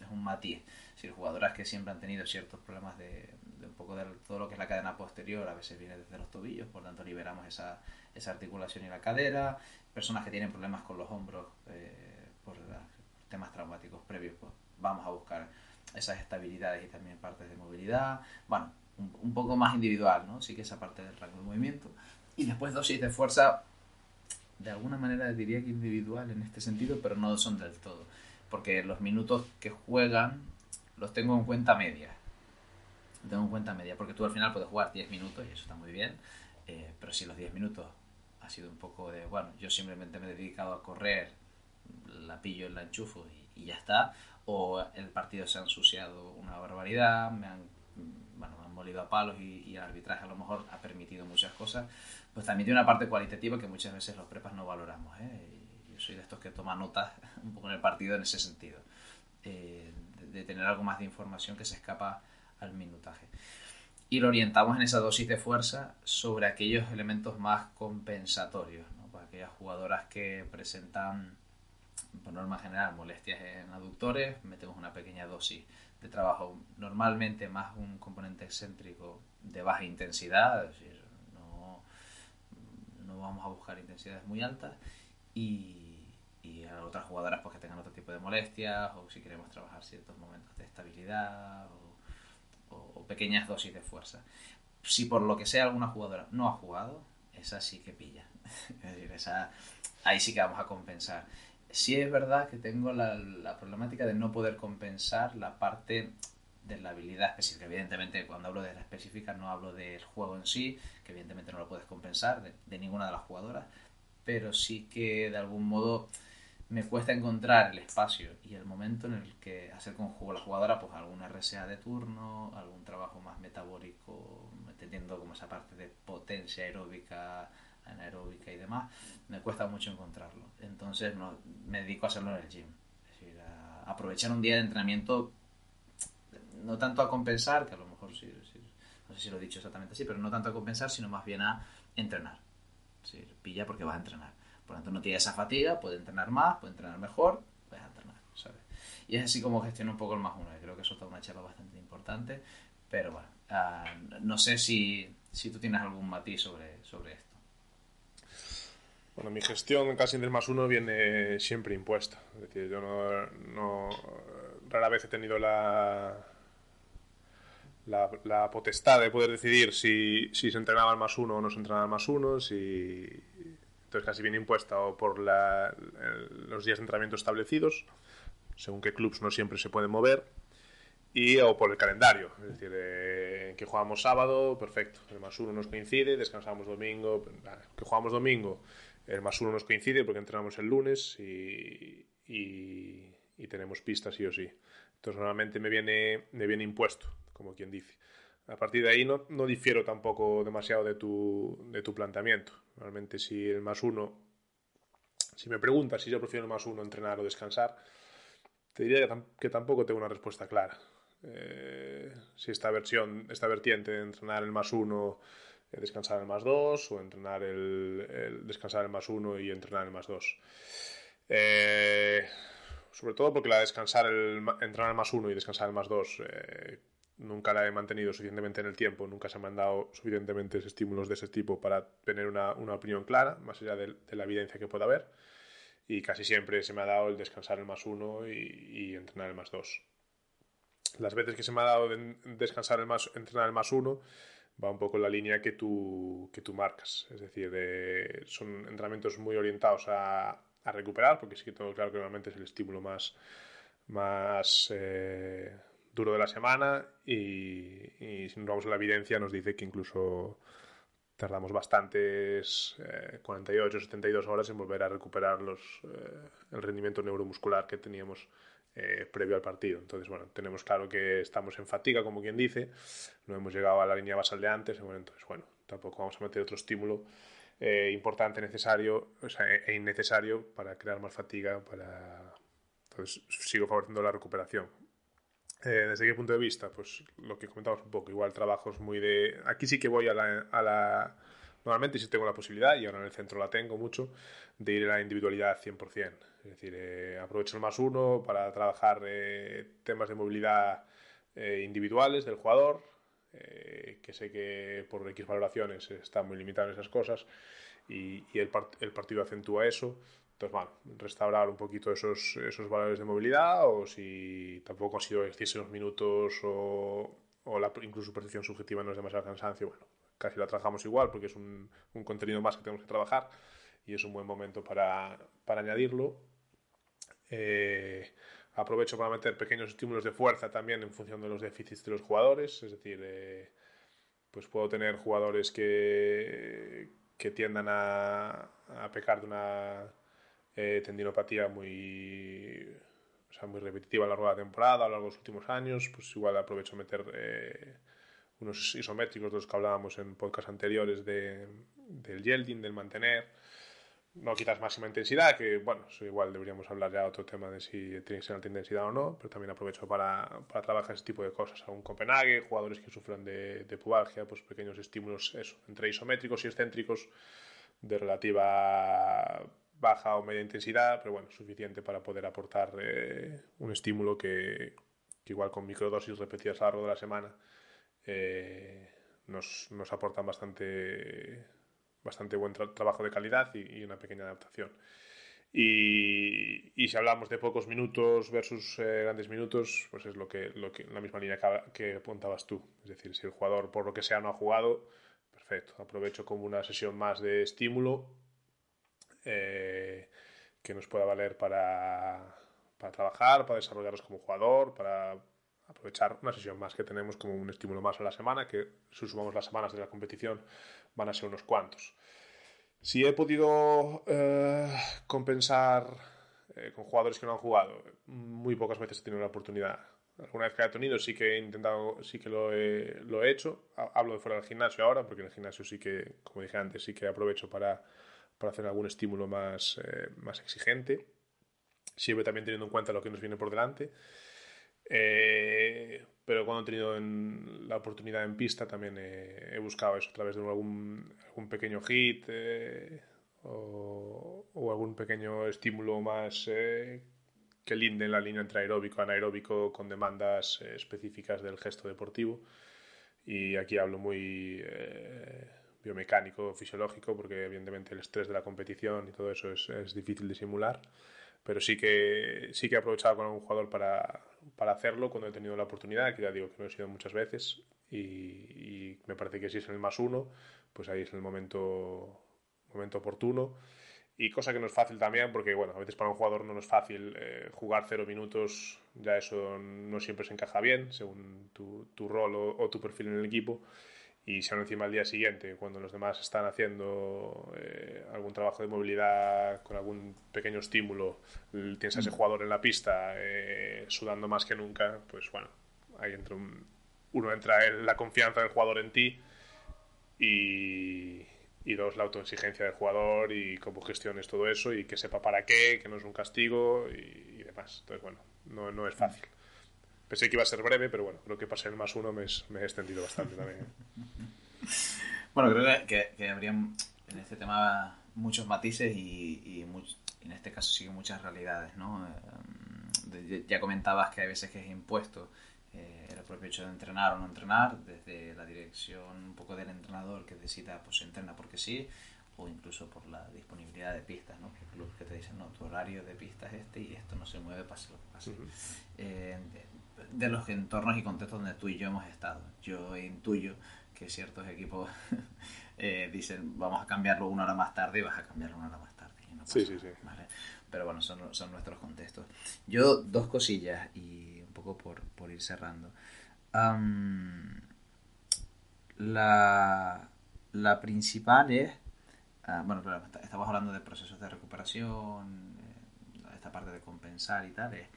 es un matiz. Si jugadoras que siempre han tenido ciertos problemas de, un poco de todo lo que es la cadena posterior, a veces viene desde los tobillos, por tanto liberamos esa, esa articulación y la cadera. Personas que tienen problemas con los hombros eh, por, temas traumáticos previos, pues vamos a buscar esas estabilidades y también partes de movilidad. Bueno, un, un poco más individual, ¿no? Sí que esa parte del rango de movimiento. Y después dosis de fuerza, de alguna manera diría que individual en este sentido, pero no son del todo. Porque los minutos que juegan los tengo en cuenta media. tengo en cuenta media, porque tú al final puedes jugar 10 minutos y eso está muy bien. Eh, pero si los 10 minutos ha sido un poco de, bueno, yo simplemente me he dedicado a correr, la pillo, la enchufo y, y ya está. O el partido se ha ensuciado una barbaridad, me han bueno, me han molido a palos y, el arbitraje a lo mejor ha permitido muchas cosas, pues también tiene una parte cualitativa que muchas veces los prepas no valoramos. ¿eh? Yo soy de estos que toma notas un poco en el partido en ese sentido, eh, de, tener algo más de información que se escapa al minutaje. Y lo orientamos en esa dosis de fuerza sobre aquellos elementos más compensatorios, ¿no? para aquellas jugadoras que presentan, por norma general, molestias en aductores, metemos una pequeña dosis de trabajo normalmente más un componente excéntrico de baja intensidad, es decir, vamos a buscar intensidades muy altas y, a otras jugadoras pues que tengan otro tipo de molestias o si queremos trabajar ciertos momentos de estabilidad o, pequeñas dosis de fuerza. Si por lo que sea alguna jugadora no ha jugado, esa sí que pilla. es decir, esa, ahí sí que vamos a compensar sí es verdad que tengo la, problemática de no poder compensar la parte de la habilidad específica. Evidentemente, cuando hablo de la específica, no hablo del juego en sí, que evidentemente no lo puedes compensar de, ninguna de las jugadoras, pero sí que de algún modo me cuesta encontrar el espacio y el momento en el que hacer con juego la jugadora pues algún RSA de turno, algún trabajo más metabólico, entendiendo como esa parte de potencia aeróbica anaeróbica y demás, me cuesta mucho encontrarlo. Entonces me dedico a hacerlo en el gym. Es decir, a aprovechar un día de entrenamiento, no tanto a compensar, que a lo mejor sí, no sé si lo he dicho exactamente así, pero no tanto a compensar, sino más bien a entrenar. Decir, pilla porque vas a entrenar. Por lo tanto, no tiene esa fatiga, puede entrenar más, puede entrenar mejor, puedes entrenar, ¿sabes? Y es así como gestiono un poco el más uno. creo que eso es una charla bastante importante, pero bueno, uh, no sé si, si tú tienes algún matiz sobre, sobre esto. Bueno, mi gestión casi del más uno viene siempre impuesta. Es decir, yo no, rara vez he tenido la, la, potestad de poder decidir si, se entrenaba el más uno o no se entrenaba el más uno, si, entonces casi viene impuesta o por los días de entrenamiento establecidos, según qué clubs no siempre se pueden mover, y o por el calendario, es decir, eh, que jugamos sábado, perfecto, el más uno nos coincide, descansamos domingo, que jugamos domingo el más uno nos coincide porque entrenamos el lunes y, y, tenemos pistas sí o sí. Entonces normalmente me viene, me viene impuesto, como quien dice. A partir de ahí no, no difiero tampoco demasiado de tu, de tu planteamiento. Normalmente si el más uno, si me preguntas si yo prefiero el más uno entrenar o descansar, te diría que, que tampoco tengo una respuesta clara. Eh, si esta versión, esta vertiente de entrenar el más uno descansar el más 2 o entrenar el, descansar el más 1 y entrenar el más 2. Eh, sobre todo porque la descansar el, entrenar el más 1 y descansar el más 2 eh, nunca la he mantenido suficientemente en el tiempo, nunca se me han dado suficientemente estímulos de ese tipo para tener una, una opinión clara, más allá de, la evidencia que pueda haber. Y casi siempre se me ha dado el descansar el más 1 y, entrenar el más 2. Las veces que se me ha dado descansar el más, entrenar el más 1, va un poco en la línea que tú, que tú marcas. Es decir, son entrenamientos muy orientados a, a, recuperar, porque sí que tengo claro que normalmente es el estímulo más, más eh, duro de la semana y, y, si nos vamos a la evidencia nos dice que incluso tardamos bastantes eh, 48 72 horas en volver a recuperar los, eh, el rendimiento neuromuscular que teníamos eh, previo al partido. Entonces, bueno, tenemos claro que estamos en fatiga, como quien dice, no hemos llegado a la línea basal de antes, bueno, entonces, bueno, tampoco vamos a meter otro estímulo eh, importante, necesario o sea, e innecesario para crear más fatiga, para, Entonces sigo favoreciendo la recuperación. Eh, ¿Desde qué punto de vista? Pues lo que comentamos un poco, igual trabajos muy de... Aquí sí que voy a la... A la... Normalmente sí tengo la posibilidad, y ahora en el centro la tengo mucho, de ir a la individualidad 100%. Es decir, eh, aprovecho el más uno para trabajar eh, temas de movilidad eh, individuales del jugador, eh, que sé que por X valoraciones está muy limitado en esas cosas, y, y el, part el partido acentúa eso. Entonces, bueno, restaurar un poquito esos, esos valores de movilidad o si tampoco ha sido excesivos minutos o, la incluso percepción subjetiva no es demasiado cansancio, bueno, casi la trabajamos igual porque es un, un, contenido más que tenemos que trabajar y es un buen momento para, para añadirlo. Eh, aprovecho para meter pequeños estímulos de fuerza también en función de los déficits de los jugadores, es decir, eh, pues puedo tener jugadores que, que tiendan a, a pecar de una eh, tendinopatía muy, o sea, muy repetitiva a lo largo de la temporada, a lo largo de los últimos años, pues igual aprovecho meter eh, unos isométricos de los que hablábamos en podcasts anteriores de, del yielding, del mantener. No quizás máxima intensidad, que bueno, igual deberíamos hablar ya otro tema de si tiene que ser alta intensidad o no, pero también aprovecho para, para trabajar ese tipo de cosas. A un Copenhague, jugadores que sufran de, de pubalgia, pues pequeños estímulos, eso, entre isométricos y excéntricos de relativa baja o media intensidad, pero bueno, suficiente para poder aportar eh, un estímulo que, igual con microdosis repetidas a lo largo de la semana eh, nos, nos, aportan bastante, bastante buen tra trabajo de calidad y, una pequeña adaptación. Y, y, si hablamos de pocos minutos versus eh, grandes minutos, pues es lo que, lo que la misma línea que, que apuntabas tú. Es decir, si el jugador por lo que sea no ha jugado, perfecto, aprovecho como una sesión más de estímulo eh, que nos pueda valer para, para, trabajar, para desarrollarnos como jugador, para aprovechar una sesión más que tenemos como un estímulo más a la semana, que si sumamos las semanas de la competición van a ser unos cuantos. Si he podido eh, compensar eh, con jugadores que no han jugado, muy pocas veces he tenido la oportunidad. Alguna vez que he tenido sí que he intentado, sí que lo he, lo he hecho. Hablo de fuera del gimnasio ahora, porque en el gimnasio sí que, como dije antes, sí que aprovecho para para hacer algún estímulo más, eh, más exigente. Siempre también teniendo en cuenta lo que nos viene por delante. Eh, pero cuando he tenido en la oportunidad en pista también he, he buscado eso a través de algún, algún pequeño hit eh, o, o, algún pequeño estímulo más eh, que linde en la línea entre aeróbico anaeróbico con demandas eh, específicas del gesto deportivo. Y aquí hablo muy eh, biomecánico, fisiológico, porque evidentemente el estrés de la competición y todo eso es, difícil de simular. Pero sí que, sí que he aprovechado con algún jugador para, para, hacerlo cuando he tenido la oportunidad, que ya digo que no he sido muchas veces. Y, me parece que si es el más uno, pues ahí es el momento, momento oportuno. Y cosa que no es fácil también, porque bueno, a veces para un jugador no es fácil eh, jugar cero minutos, ya eso no siempre se encaja bien, según tu, tu rol o, tu perfil en el equipo y si aún encima al día siguiente, cuando los demás están haciendo eh, algún trabajo de movilidad con algún pequeño estímulo, tienes a ese jugador en la pista eh, sudando más que nunca, pues bueno, ahí entra un, uno entra en la confianza del jugador en ti y, y dos, la autoexigencia del jugador y cómo gestiones todo eso y que sepa para qué, que no es un castigo y, y demás. Entonces, bueno, no, no es fácil. Pensé que iba a ser breve, pero bueno, creo que pasé el más uno me, me he extendido bastante también. ¿eh? Bueno, creo que, que, habría en este tema muchos matices y, y much, en este caso sí muchas realidades, ¿no? Eh, ya comentabas que hay veces que es impuesto eh, el propio hecho de entrenar o no entrenar, desde la dirección un poco del entrenador que decida, pues entrena porque sí, o incluso por la disponibilidad de pistas, ¿no? Que clubes que te dicen, no, tu horario de pistas es este y esto no se mueve, pase lo que pase. Uh -huh. eh, de los entornos y contextos donde tú y yo hemos estado. Yo intuyo que ciertos equipos eh, dicen vamos a cambiarlo una hora más tarde y vas a cambiarlo una hora más tarde. No pasa, sí, sí, sí. ¿vale? Pero bueno, son, son, nuestros contextos. Yo dos cosillas y un poco por, por ir cerrando. Um, la, la principal es, uh, bueno, claro, estamos hablando de procesos de recuperación, eh, esta parte de compensar y tal, es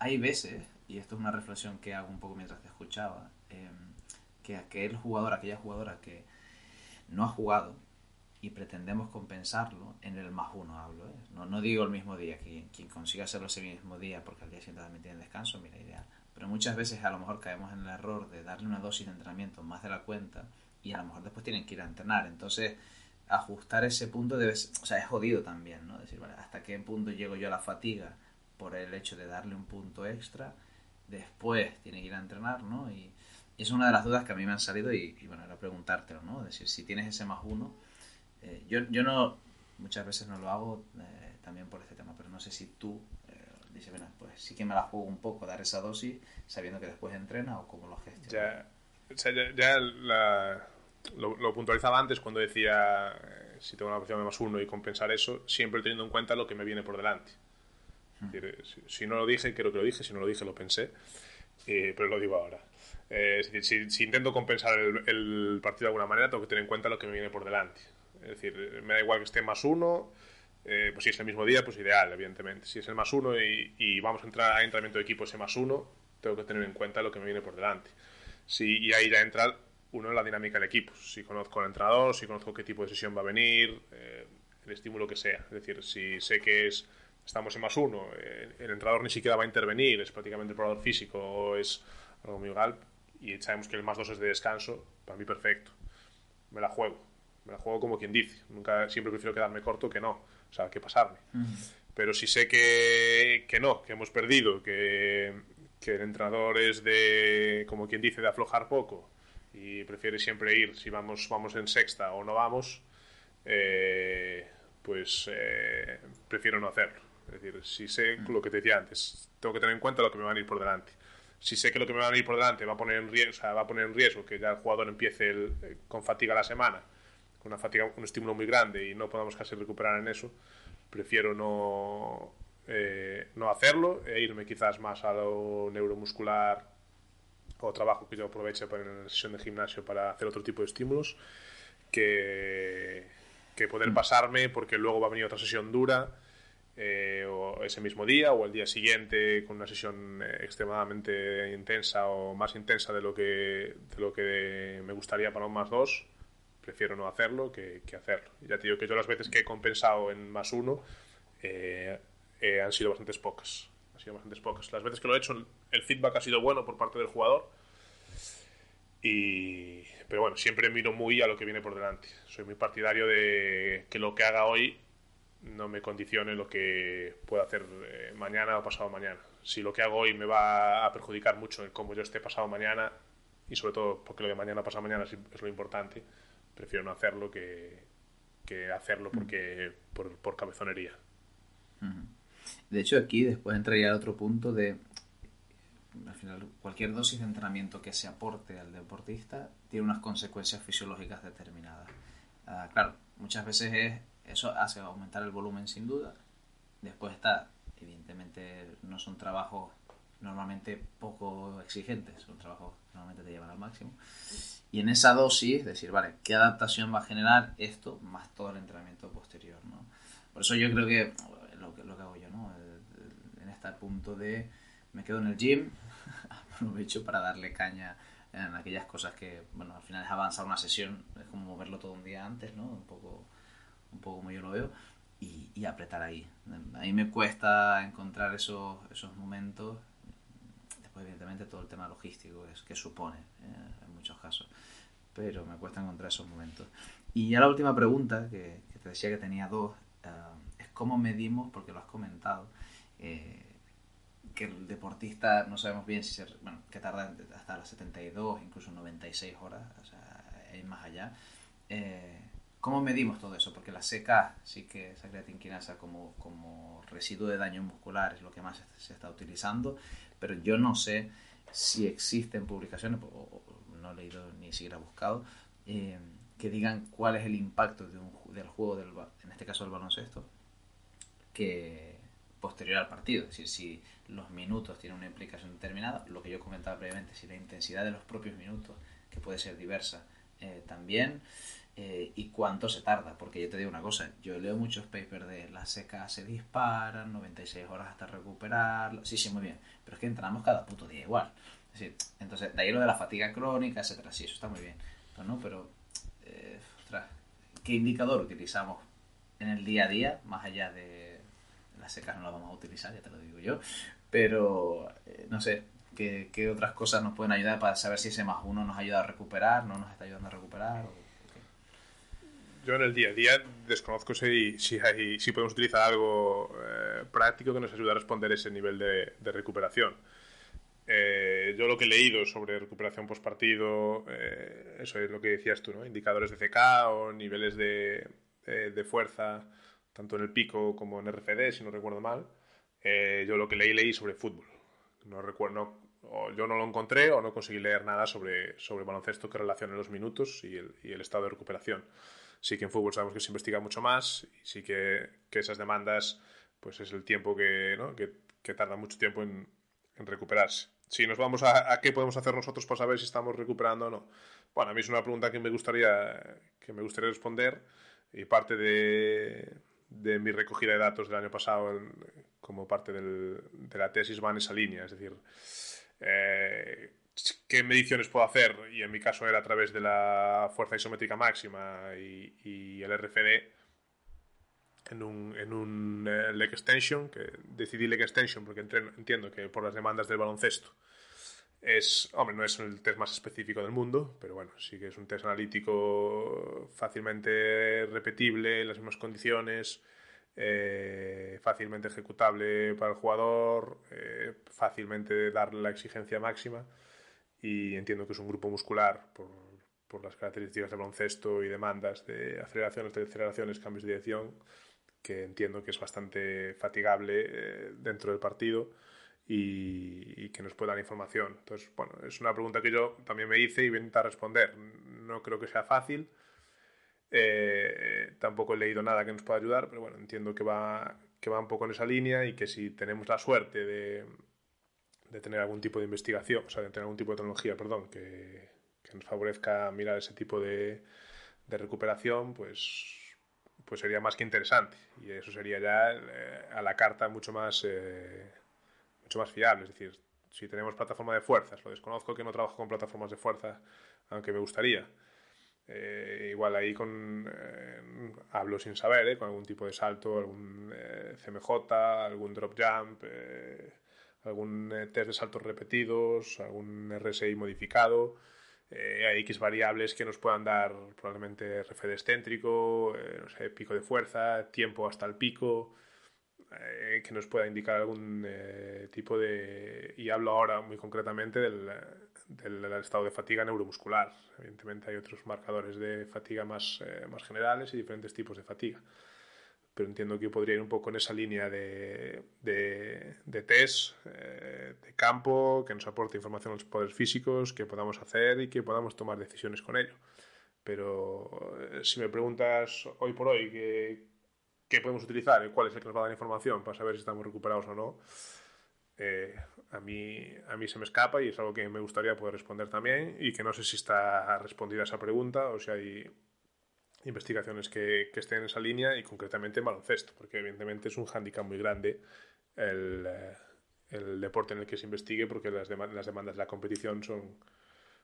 hay veces, y esto es una reflexión que hago un poco mientras te escuchaba, eh, que aquel jugador, aquella jugadora que no ha jugado, y pretendemos compensarlo en el más uno hablo ¿eh? no, no digo el mismo día quien, quien consiga hacerlo ese mismo día porque al día siguiente también tiene descanso mira ideal. Pero muchas veces a lo mejor caemos en el error de darle una dosis de entrenamiento más de la cuenta y a lo mejor después tienen que ir a entrenar. Entonces ajustar ese punto debe o sea es jodido también no decir hasta qué punto llego yo a la fatiga por el hecho de darle un punto extra después tiene que ir a entrenar no y es una de las dudas que a mí me han salido y, y bueno era preguntártelo no es decir si tienes ese más uno eh, yo, yo no, muchas veces no lo hago eh, también por este tema, pero no sé si tú eh, dices, bueno, pues sí que me la juego un poco, dar esa dosis, sabiendo que después entrena o cómo lo gestionas. Ya, o sea, ya, ya la, lo, lo, puntualizaba antes cuando decía eh, si tengo una opción de más uno y compensar eso, siempre teniendo en cuenta lo que me viene por delante. Si, si, no lo dije, creo que lo dije, si no lo dije, lo pensé, pero lo digo ahora. Eh, es decir, si, si, intento compensar el, el, partido de alguna manera, tengo que tener en cuenta lo que me viene por delante. Es decir, me da igual que esté más uno, eh, pues si es el mismo día, pues ideal, evidentemente. Si es el más uno y, y, vamos a entrar a entrenamiento de equipo ese más uno, tengo que tener en cuenta lo que me viene por delante. Si, y ahí ya entra uno en la dinámica del equipo. Si conozco al entrenador, si conozco qué tipo de sesión va a venir, eh, el estímulo que sea. Es decir, si sé que es estamos en más uno, eh, el entrenador ni siquiera va a intervenir, es prácticamente el probador físico o es algo muy gal, y sabemos que el más dos es de descanso, para mí perfecto. Me la juego me la juego como quien dice. Nunca, siempre prefiero quedarme corto que no, o sea, que pasarme. Pero si sé que, que no, que hemos perdido, que, que, el entrenador es de, como quien dice, de aflojar poco y prefiere siempre ir si vamos, vamos en sexta o no vamos, eh, pues eh, prefiero no hacerlo. Es decir, si sé -huh. lo que te decía antes, tengo que tener en cuenta lo que me van a ir por delante. Si sé que lo que me van a ir por delante va a poner en riesgo, o sea, va a poner en riesgo que ya el jugador empiece el, con fatiga la semana, con una fatiga, un estímulo muy grande y no podamos casi recuperar en eso, prefiero no, eh, no hacerlo e irme quizás más a lo neuromuscular o trabajo que yo aproveche para, en la sesión de gimnasio para hacer otro tipo de estímulos que, que poder pasarme porque luego va a venir otra sesión dura eh, o ese mismo día o el día siguiente con una sesión eh, extremadamente intensa o más intensa de lo que, de lo que me gustaría para un más dos prefiero no hacerlo que, que, hacerlo. Ya te digo que yo las veces que he compensado en más uno eh, eh, han sido bastantes pocas. Han sido bastantes pocas. Las veces que lo he hecho, el feedback ha sido bueno por parte del jugador. Y... Pero bueno, siempre miro muy a lo que viene por delante. Soy muy partidario de que lo que haga hoy no me condicione lo que pueda hacer eh, mañana o pasado mañana. Si lo que hago hoy me va a perjudicar mucho en cómo yo esté pasado mañana, y sobre todo porque lo de mañana o pasado mañana es lo importante, prefiero no hacerlo que, que hacerlo porque por, por cabezonería. De hecho, aquí después entraría otro punto de al final cualquier dosis de entrenamiento que se aporte al deportista tiene unas consecuencias fisiológicas determinadas. Uh, claro, muchas veces es, eso hace aumentar el volumen sin duda. Después está, evidentemente no son trabajos normalmente poco exigentes, son trabajos que normalmente te llevan al máximo. Y en esa dosis, decir, vale, ¿qué adaptación va a generar esto más todo el entrenamiento posterior? ¿no? Por eso yo creo que lo que, lo que hago yo, ¿no? En este punto de me quedo en el gym, aprovecho para darle caña en aquellas cosas que, bueno, al final es avanzar una sesión, es como moverlo todo un día antes, ¿no? Un poco, un poco como yo lo veo, y, y apretar ahí. A mí me cuesta encontrar esos, esos momentos después evidentemente todo el tema logístico es, que supone eh, en muchos casos pero me cuesta encontrar esos momentos y ya la última pregunta que, que te decía que tenía dos uh, es cómo medimos porque lo has comentado eh, que el deportista no sabemos bien si se, bueno, que tarda hasta las 72 incluso 96 horas o sea más allá eh, ¿Cómo medimos todo eso? Porque la CK, sí que esa creatinquinasa como, como residuo de daño muscular es lo que más se está utilizando, pero yo no sé si existen publicaciones, o, no he leído ni siquiera buscado, eh, que digan cuál es el impacto de un, del juego, del, en este caso del baloncesto, que posterior al partido. Es decir, si los minutos tienen una implicación determinada, lo que yo comentaba previamente, si la intensidad de los propios minutos, que puede ser diversa, eh, también eh, y cuánto se tarda, porque yo te digo una cosa, yo leo muchos papers de la seca se disparan, 96 horas hasta recuperarlo, sí, sí, muy bien, pero es que entramos cada puto día igual. Entonces, de ahí lo de la fatiga crónica, etcétera, sí, eso está muy bien, pero no, pero, eh, ostras, qué indicador utilizamos en el día a día, más allá de las secas no las vamos a utilizar, ya te lo digo yo, pero eh, no sé, ¿qué, ¿qué, otras cosas nos pueden ayudar para saber si ese más uno nos ayuda a recuperar, no nos está ayudando a recuperar? O, yo en el día a día desconozco si, si, hay, si podemos utilizar algo eh, práctico que nos ayude a responder ese nivel de, de recuperación. Eh, yo lo que he leído sobre recuperación post partido, eh, eso es lo que decías tú, ¿no? Indicadores de CK o niveles de, de, de fuerza, tanto en el pico como en RFD, si no recuerdo mal. Eh, yo lo que leí, leí sobre fútbol. No recuerdo, o yo no lo encontré o no conseguí leer nada sobre, sobre baloncesto que relacione los minutos y el, y el estado de recuperación. Sí que en fútbol sabemos que se investiga mucho más y sí que, que esas demandas, pues es el tiempo que, ¿no? que, que tarda mucho tiempo en, en recuperarse si nos vamos a, a, qué podemos hacer nosotros para saber si estamos recuperando o no. Bueno, a mí es una pregunta que me gustaría, que me gustaría responder y parte de, de mi recogida de datos del año pasado en, como parte del, de la tesis va en esa línea. Es decir, eh, qué mediciones puedo hacer y en mi caso era a través de la fuerza isométrica máxima y, y el RFD en un, en un uh, leg extension, que decidí leg extension porque entiendo que por las demandas del baloncesto es, hombre, no es el test más específico del mundo, pero bueno, sí que es un test analítico fácilmente repetible en las mismas condiciones, eh, fácilmente ejecutable para el jugador, eh, fácilmente darle la exigencia máxima y entiendo que es un grupo muscular por, por las características del baloncesto y demandas de aceleraciones, deceleraciones, cambios de dirección que entiendo que es bastante fatigable eh, dentro del partido y, y, que nos puede dar información. Entonces, bueno, es una pregunta que yo también me hice y voy a intentar responder. No creo que sea fácil. Eh, tampoco he leído nada que nos pueda ayudar, pero bueno, entiendo que va, que va un poco en esa línea y que si tenemos la suerte de, de tener algún tipo de investigación, o sea, de tener algún tipo de tecnología, perdón, que, que nos favorezca mirar ese tipo de, de recuperación, pues pues sería más que interesante y eso sería ya eh, a la carta mucho más eh, mucho más fiable es decir si tenemos plataforma de fuerzas lo desconozco que no trabajo con plataformas de fuerza aunque me gustaría eh, igual ahí con eh, hablo sin saber ¿eh? con algún tipo de salto algún CMJ algún drop jump algún test de saltos repetidos algún RSI modificado eh, hay X variables que nos puedan dar probablemente RFD excéntrico, eh, no sé, pico de fuerza, tiempo hasta el pico, eh, que nos pueda indicar algún eh, tipo de... Y hablo ahora muy concretamente del, del, del, estado de fatiga neuromuscular. Evidentemente hay otros marcadores de fatiga más, eh, más generales y diferentes tipos de fatiga pero entiendo que podría ir un poco en esa línea de, de, de test, eh, de campo, que nos aporte información a los poderes físicos, que podamos hacer y que podamos tomar decisiones con ello. Pero eh, si me preguntas hoy por hoy qué, qué podemos utilizar, cuál es el que nos va a dar información para saber si estamos recuperados o no, eh, a, mí, a mí se me escapa y es algo que me gustaría poder responder también y que no sé si está respondida esa pregunta o si hay investigaciones que, que, estén en esa línea y concretamente en baloncesto, porque evidentemente es un hándicap muy grande el, eh, el, deporte en el que se investigue porque las, las demandas de la competición son,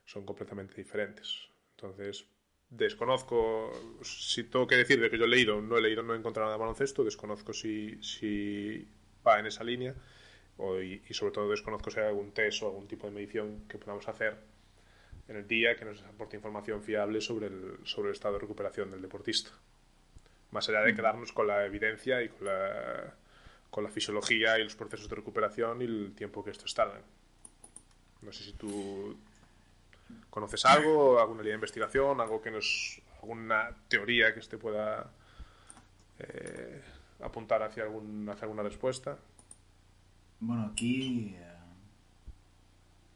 son completamente diferentes. Entonces, desconozco, si tengo que decir de que yo he leído, no he leído, no he encontrado nada de baloncesto, desconozco si, si va en esa línea o, y, y sobre todo desconozco si hay algún test o algún tipo de medición que podamos hacer en el día que nos aporte información fiable sobre el, sobre el estado de recuperación del deportista. Más allá de quedarnos con la evidencia y con la, con la fisiología y los procesos de recuperación y el tiempo que estos tardan. No sé si tú conoces algo, alguna línea de investigación, algo que nos, alguna teoría que este pueda eh, apuntar hacia, algún, hacia alguna respuesta. Bueno, aquí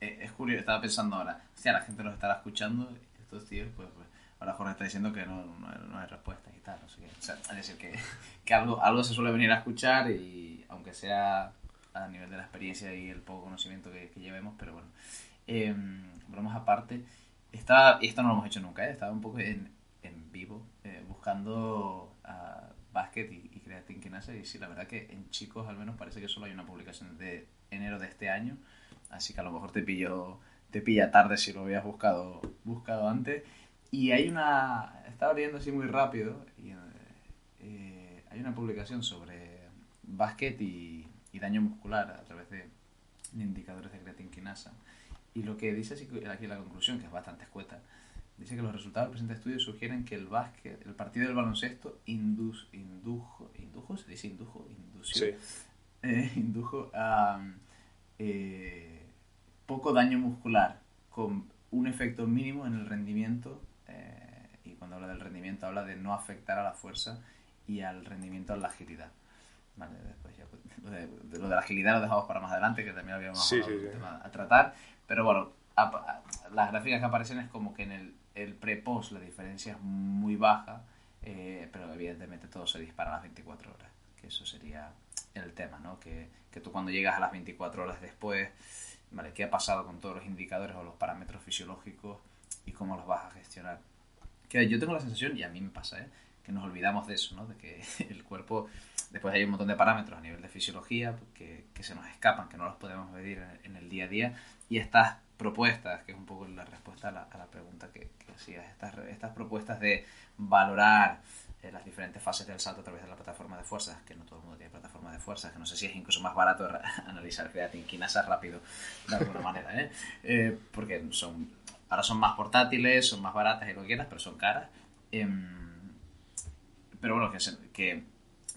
es curioso, estaba pensando ahora, o sea, la gente nos estará escuchando, estos tíos, pues, pues ahora Jorge está diciendo que no, no, no hay respuestas y tal, no sé qué. O sea, es decir, que, que algo, algo se suele venir a escuchar y aunque sea a nivel de la experiencia y el poco conocimiento que, que llevemos, pero bueno. Eh, bromas aparte, estaba, y esto no lo hemos hecho nunca, ¿eh? estaba un poco en, en vivo eh, buscando uh, básquet y, y kinase y sí, la verdad que en chicos al menos parece que solo hay una publicación de enero de este año Así que a lo mejor te pillo, te pilla tarde si lo habías buscado, buscado antes. Y hay una... Estaba leyendo así muy rápido y eh, hay una publicación sobre básquet y, y, daño muscular a través de, indicadores de creatinquinasa. Y lo que dice aquí la conclusión, que es bastante escueta, dice que los resultados del presente estudio sugieren que el básquet, el partido del baloncesto indus, indujo, indujo, se dice indujo, indució, eh, indujo a eh, poco daño muscular con un efecto mínimo en el rendimiento eh, y cuando habla del rendimiento habla de no afectar a la fuerza y al rendimiento a la agilidad. Vale, después ya, pues, lo, de, lo, de, la agilidad lo dejamos para más adelante, que también habíamos a tratar. Pero bueno, las gráficas que aparecen es como que en el, el pre-post la diferencia es muy baja, eh, pero evidentemente todo se dispara a las 24 horas, que eso sería el tema, ¿no? Que, que tú cuando llegas a las 24 horas después, ¿vale? ¿Qué ha pasado con todos los indicadores o los parámetros fisiológicos y cómo los vas a gestionar? Que yo tengo la sensación, y a mí me pasa, ¿eh? que nos olvidamos de eso, ¿no? De que el cuerpo, después hay un montón de parámetros a nivel de fisiología que, que se nos escapan, que no los podemos medir en, el día a día, y estas propuestas, que es un poco la respuesta a la, a la pregunta que, que hacías, estas, estas propuestas de valorar eh, las diferentes fases del salto a través de la plataforma de fuerzas, que no todo el mundo tiene plataforma de fuerzas, que no sé si es incluso más barato analizar creatinquinasa rápido de alguna manera, ¿eh? ¿eh? porque son, ahora son más portátiles, son más baratas y lo que quieras, pero son caras. Em, pero bueno, que, que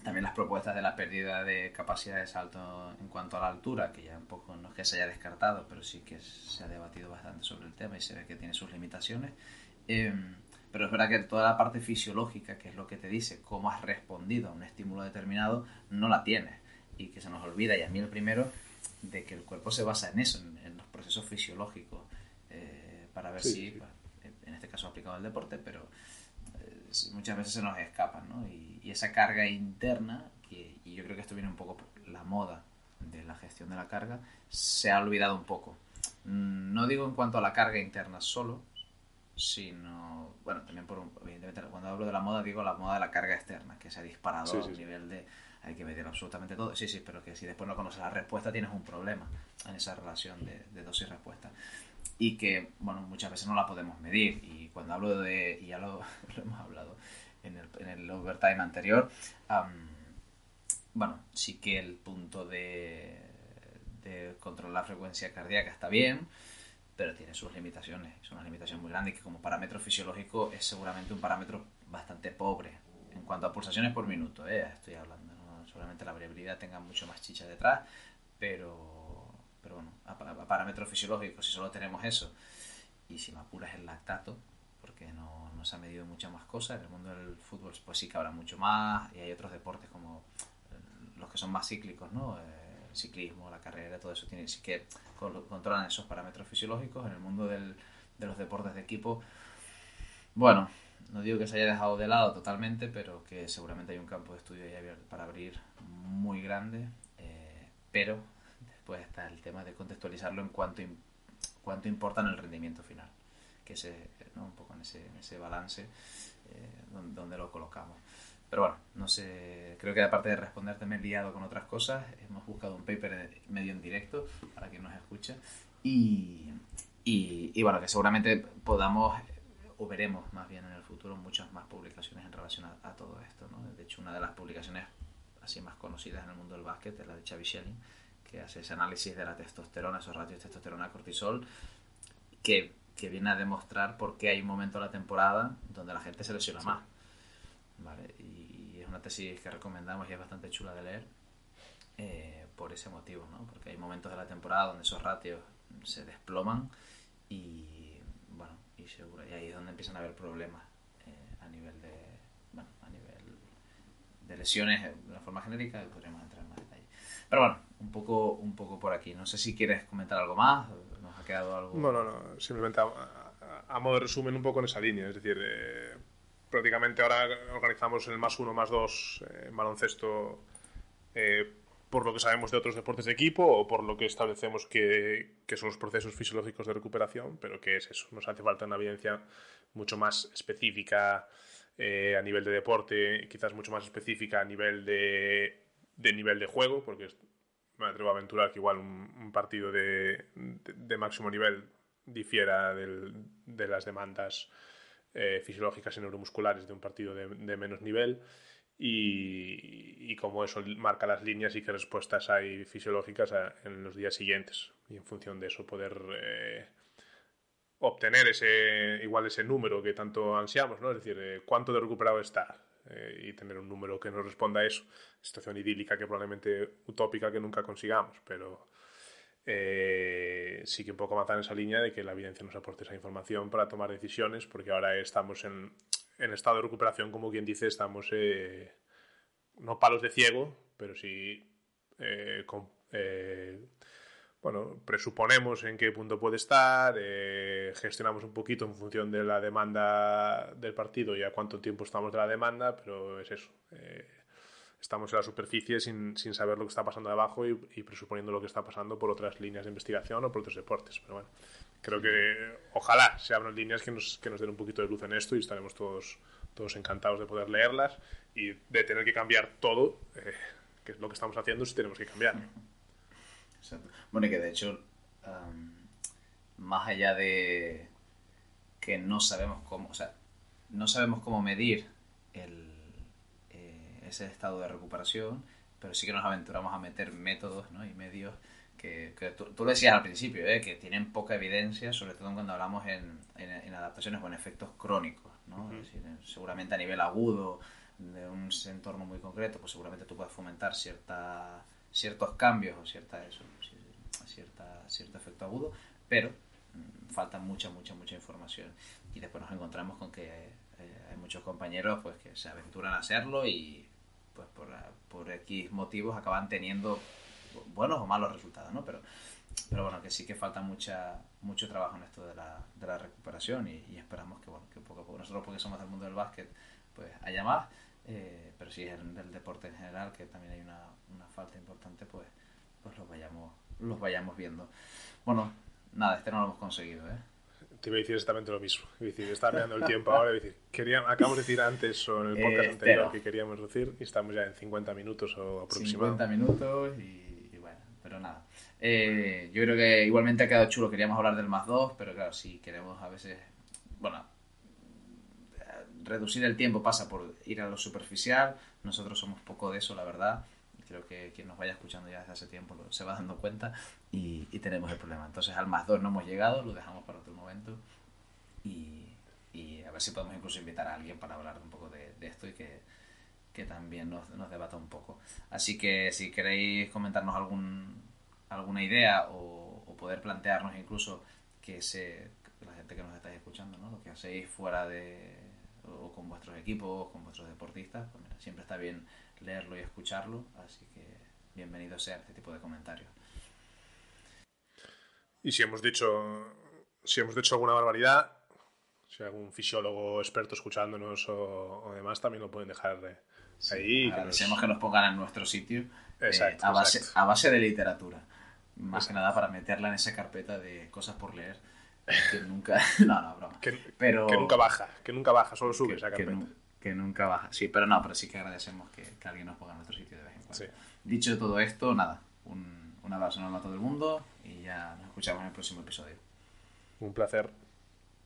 también las propuestas de la pérdida de capacidad de salto en cuanto a la altura, que ya un poco no es que se haya descartado, pero sí que se ha debatido bastante sobre el tema y se ve que tiene sus limitaciones. Em, pero es verdad que toda la parte fisiológica, que es lo que te dice cómo has respondido a un estímulo determinado, no la tienes. Y que se nos olvida, y a mí el primero, de que el cuerpo se basa en eso, en, los procesos fisiológicos, eh, para ver si, en este caso aplicado al deporte, pero eh, muchas veces se nos escapan, ¿no? Y, y esa carga interna, que, y yo creo que esto viene un poco por la moda de la gestión de la carga, se ha olvidado un poco. Mm, no digo en cuanto a la carga interna solo, sino, bueno, también por un, evidentemente cuando hablo de la moda digo la moda de la carga externa, que se ha disparado a un nivel de hay que medir absolutamente todo. Sí, sí, pero que si después no conoces la respuesta tienes un problema en esa relación de, de dosis respuesta. Y que, bueno, muchas veces no la podemos medir. Y cuando hablo de, y ya lo, lo hemos hablado, en el, en el overtime anterior. bueno, sí que el punto de, de controlar la frecuencia cardíaca está bien, pero tiene sus limitaciones. Es una limitación muy grande y que como parámetro fisiológico es seguramente un parámetro bastante pobre en cuanto a pulsaciones por minuto. ¿eh? Estoy hablando, seguramente la variabilidad tenga mucho más chicha detrás, pero, pero bueno, a, a parámetros fisiológicos, si solo tenemos eso y si me apuras el lactato, porque no, no, se ha medido muchas más cosas. En el mundo del fútbol pues sí que habrá mucho más y hay otros deportes como eh, los que son más cíclicos, ¿no? Eh, ciclismo, la carrera, todo eso tiene, que controlan esos parámetros fisiológicos. En el mundo del, de los deportes de equipo, bueno, no digo que se haya dejado de lado totalmente, pero que seguramente hay un campo de estudio para abrir muy grande, eh, pero después está el tema de contextualizarlo en cuanto, cuánto importa en el rendimiento final que se, ¿no? un poco en ese, en ese balance eh, donde, donde, lo colocamos. Pero bueno, no sé, creo que aparte de responderte me he liado con otras cosas, hemos buscado un paper medio en directo para quien nos escucha y, y, y bueno, que seguramente podamos o veremos más bien en el futuro muchas más publicaciones en relación a, a, todo esto. ¿no? De hecho, una de las publicaciones así más conocidas en el mundo del básquet es la de Xavi Schelling, que hace ese análisis de la testosterona, esos ratios testosterona-cortisol, que que viene a demostrar por qué hay un momento de la temporada donde la gente se lesiona más. ¿Vale? Una tesis que recomendamos y es bastante chula de leer eh, por ese motivo, ¿no? Porque hay momentos de la temporada donde esos ratios se desploman y, bueno, y, seguro, y ahí es donde empiezan a haber problemas eh, a nivel de, bueno, a nivel de lesiones de una forma genérica y podríamos entrar en más detalle. Pero bueno, un poco, un poco por aquí. No sé si quieres comentar algo más quedado algo? No, no, no. Simplemente a, a, modo de resumen un poco en esa línea. Es decir, eh, prácticamente ahora organizamos el más uno, más dos eh, en baloncesto eh, por lo que sabemos de otros deportes de equipo o por lo que establecemos que, son los procesos fisiológicos de recuperación, pero que es eso. Nos hace falta una evidencia mucho más específica a nivel de deporte, quizás mucho más específica a nivel de, nivel de juego, porque me atrevo a aventurar que igual un, partido de, máximo nivel difiera del, de las demandas eh, fisiológicas y neuromusculares de un partido de, menos nivel y, cómo eso marca las líneas y qué respuestas hay fisiológicas en los días siguientes y en función de eso poder eh, obtener ese igual ese número que tanto ansiamos, ¿no? Es decir, eh, cuánto de recuperado está y tener un número que nos responda a eso. Situación idílica que probablemente utópica que nunca consigamos, pero eh, sí que un poco matar esa línea de que la evidencia nos aporte esa información para tomar decisiones, porque ahora estamos en, en estado de recuperación, como quien dice, estamos eh, no palos de ciego, pero sí eh, bueno, presuponemos en qué punto puede estar, gestionamos un poquito en función de la demanda del partido y a cuánto tiempo estamos de la demanda, pero es eso estamos en la superficie sin, sin saber lo que está pasando debajo y, y, presuponiendo lo que está pasando por otras líneas de investigación o por otros deportes. Pero bueno, creo que ojalá se abran líneas que nos, que nos den un poquito de luz en esto y estaremos todos, todos encantados de poder leerlas y de tener que cambiar todo, eh, que es lo que estamos haciendo si tenemos que cambiar. Bueno, y que de hecho, más allá de que no sabemos cómo, o sea, no sabemos cómo medir el ese estado de recuperación, pero sí que nos aventuramos a meter métodos y medios que, tú, lo decías al principio, ¿eh? que tienen poca evidencia, sobre todo cuando hablamos en, en, adaptaciones con efectos crónicos. ¿no? seguramente a nivel agudo de un entorno muy concreto, pues seguramente tú puedes fomentar cierta, ciertos cambios o cierta, eso, cierta, cierto efecto agudo, pero mm, falta mucha, mucha, mucha información. Y después nos encontramos con que eh, hay muchos compañeros pues que se aventuran a hacerlo y pues por, por X motivos acaban teniendo buenos o malos resultados, ¿no? Pero, pero bueno, que sí que falta mucha, mucho trabajo en esto de la, de la recuperación y, esperamos que, bueno, que poco a poco, nosotros porque somos del mundo del básquet, pues haya más, eh, pero si es del deporte en general, que también hay una, una falta importante, pues, pues los, vayamos, los vayamos viendo. Bueno, nada, este no lo hemos conseguido, ¿eh? Te iba a decir exactamente lo mismo. Decir, está mirando el tiempo ahora. decir, queríamos, acabamos de decir antes o en el podcast eh, anterior que queríamos decir y estamos ya en 50 minutos o aproximadamente. 50 minutos y, bueno, pero nada. Eh, yo creo que igualmente ha quedado chulo. Queríamos hablar del más 2, pero claro, si queremos a veces. Bueno, reducir el tiempo pasa por ir a lo superficial. Nosotros somos poco de eso, la verdad creo que quien nos vaya escuchando ya desde hace tiempo se va dando cuenta y, tenemos el problema. Entonces al más 2 no hemos llegado, lo dejamos para otro momento y, a ver si podemos incluso invitar a alguien para hablar un poco de, esto y que, también nos, nos, debata un poco. Así que si queréis comentarnos algún, alguna idea o, poder plantearnos incluso que se, la gente que nos estáis escuchando, ¿no? lo que hacéis fuera de o con vuestros equipos, con vuestros deportistas, pues siempre está bien leerlo y escucharlo, así que bienvenido sea este tipo de comentarios. Y si hemos dicho, si hemos dicho alguna barbaridad, si hay algún fisiólogo experto escuchándonos o, demás, también lo pueden dejar ahí. Agradecemos que nos... pongan en nuestro sitio eh, a, base, a base de literatura. Más que nada para meterla en esa carpeta de cosas por leer que nunca... no, no, broma. Que, pero... que nunca baja, que nunca baja, solo sube esa carpeta que nunca baja. Sí, pero no, pero sí que agradecemos que, alguien nos ponga en nuestro sitio de vez en cuando. Dicho todo esto, nada, un, un abrazo enorme a todo el mundo y ya nos escuchamos en el próximo episodio. Un placer.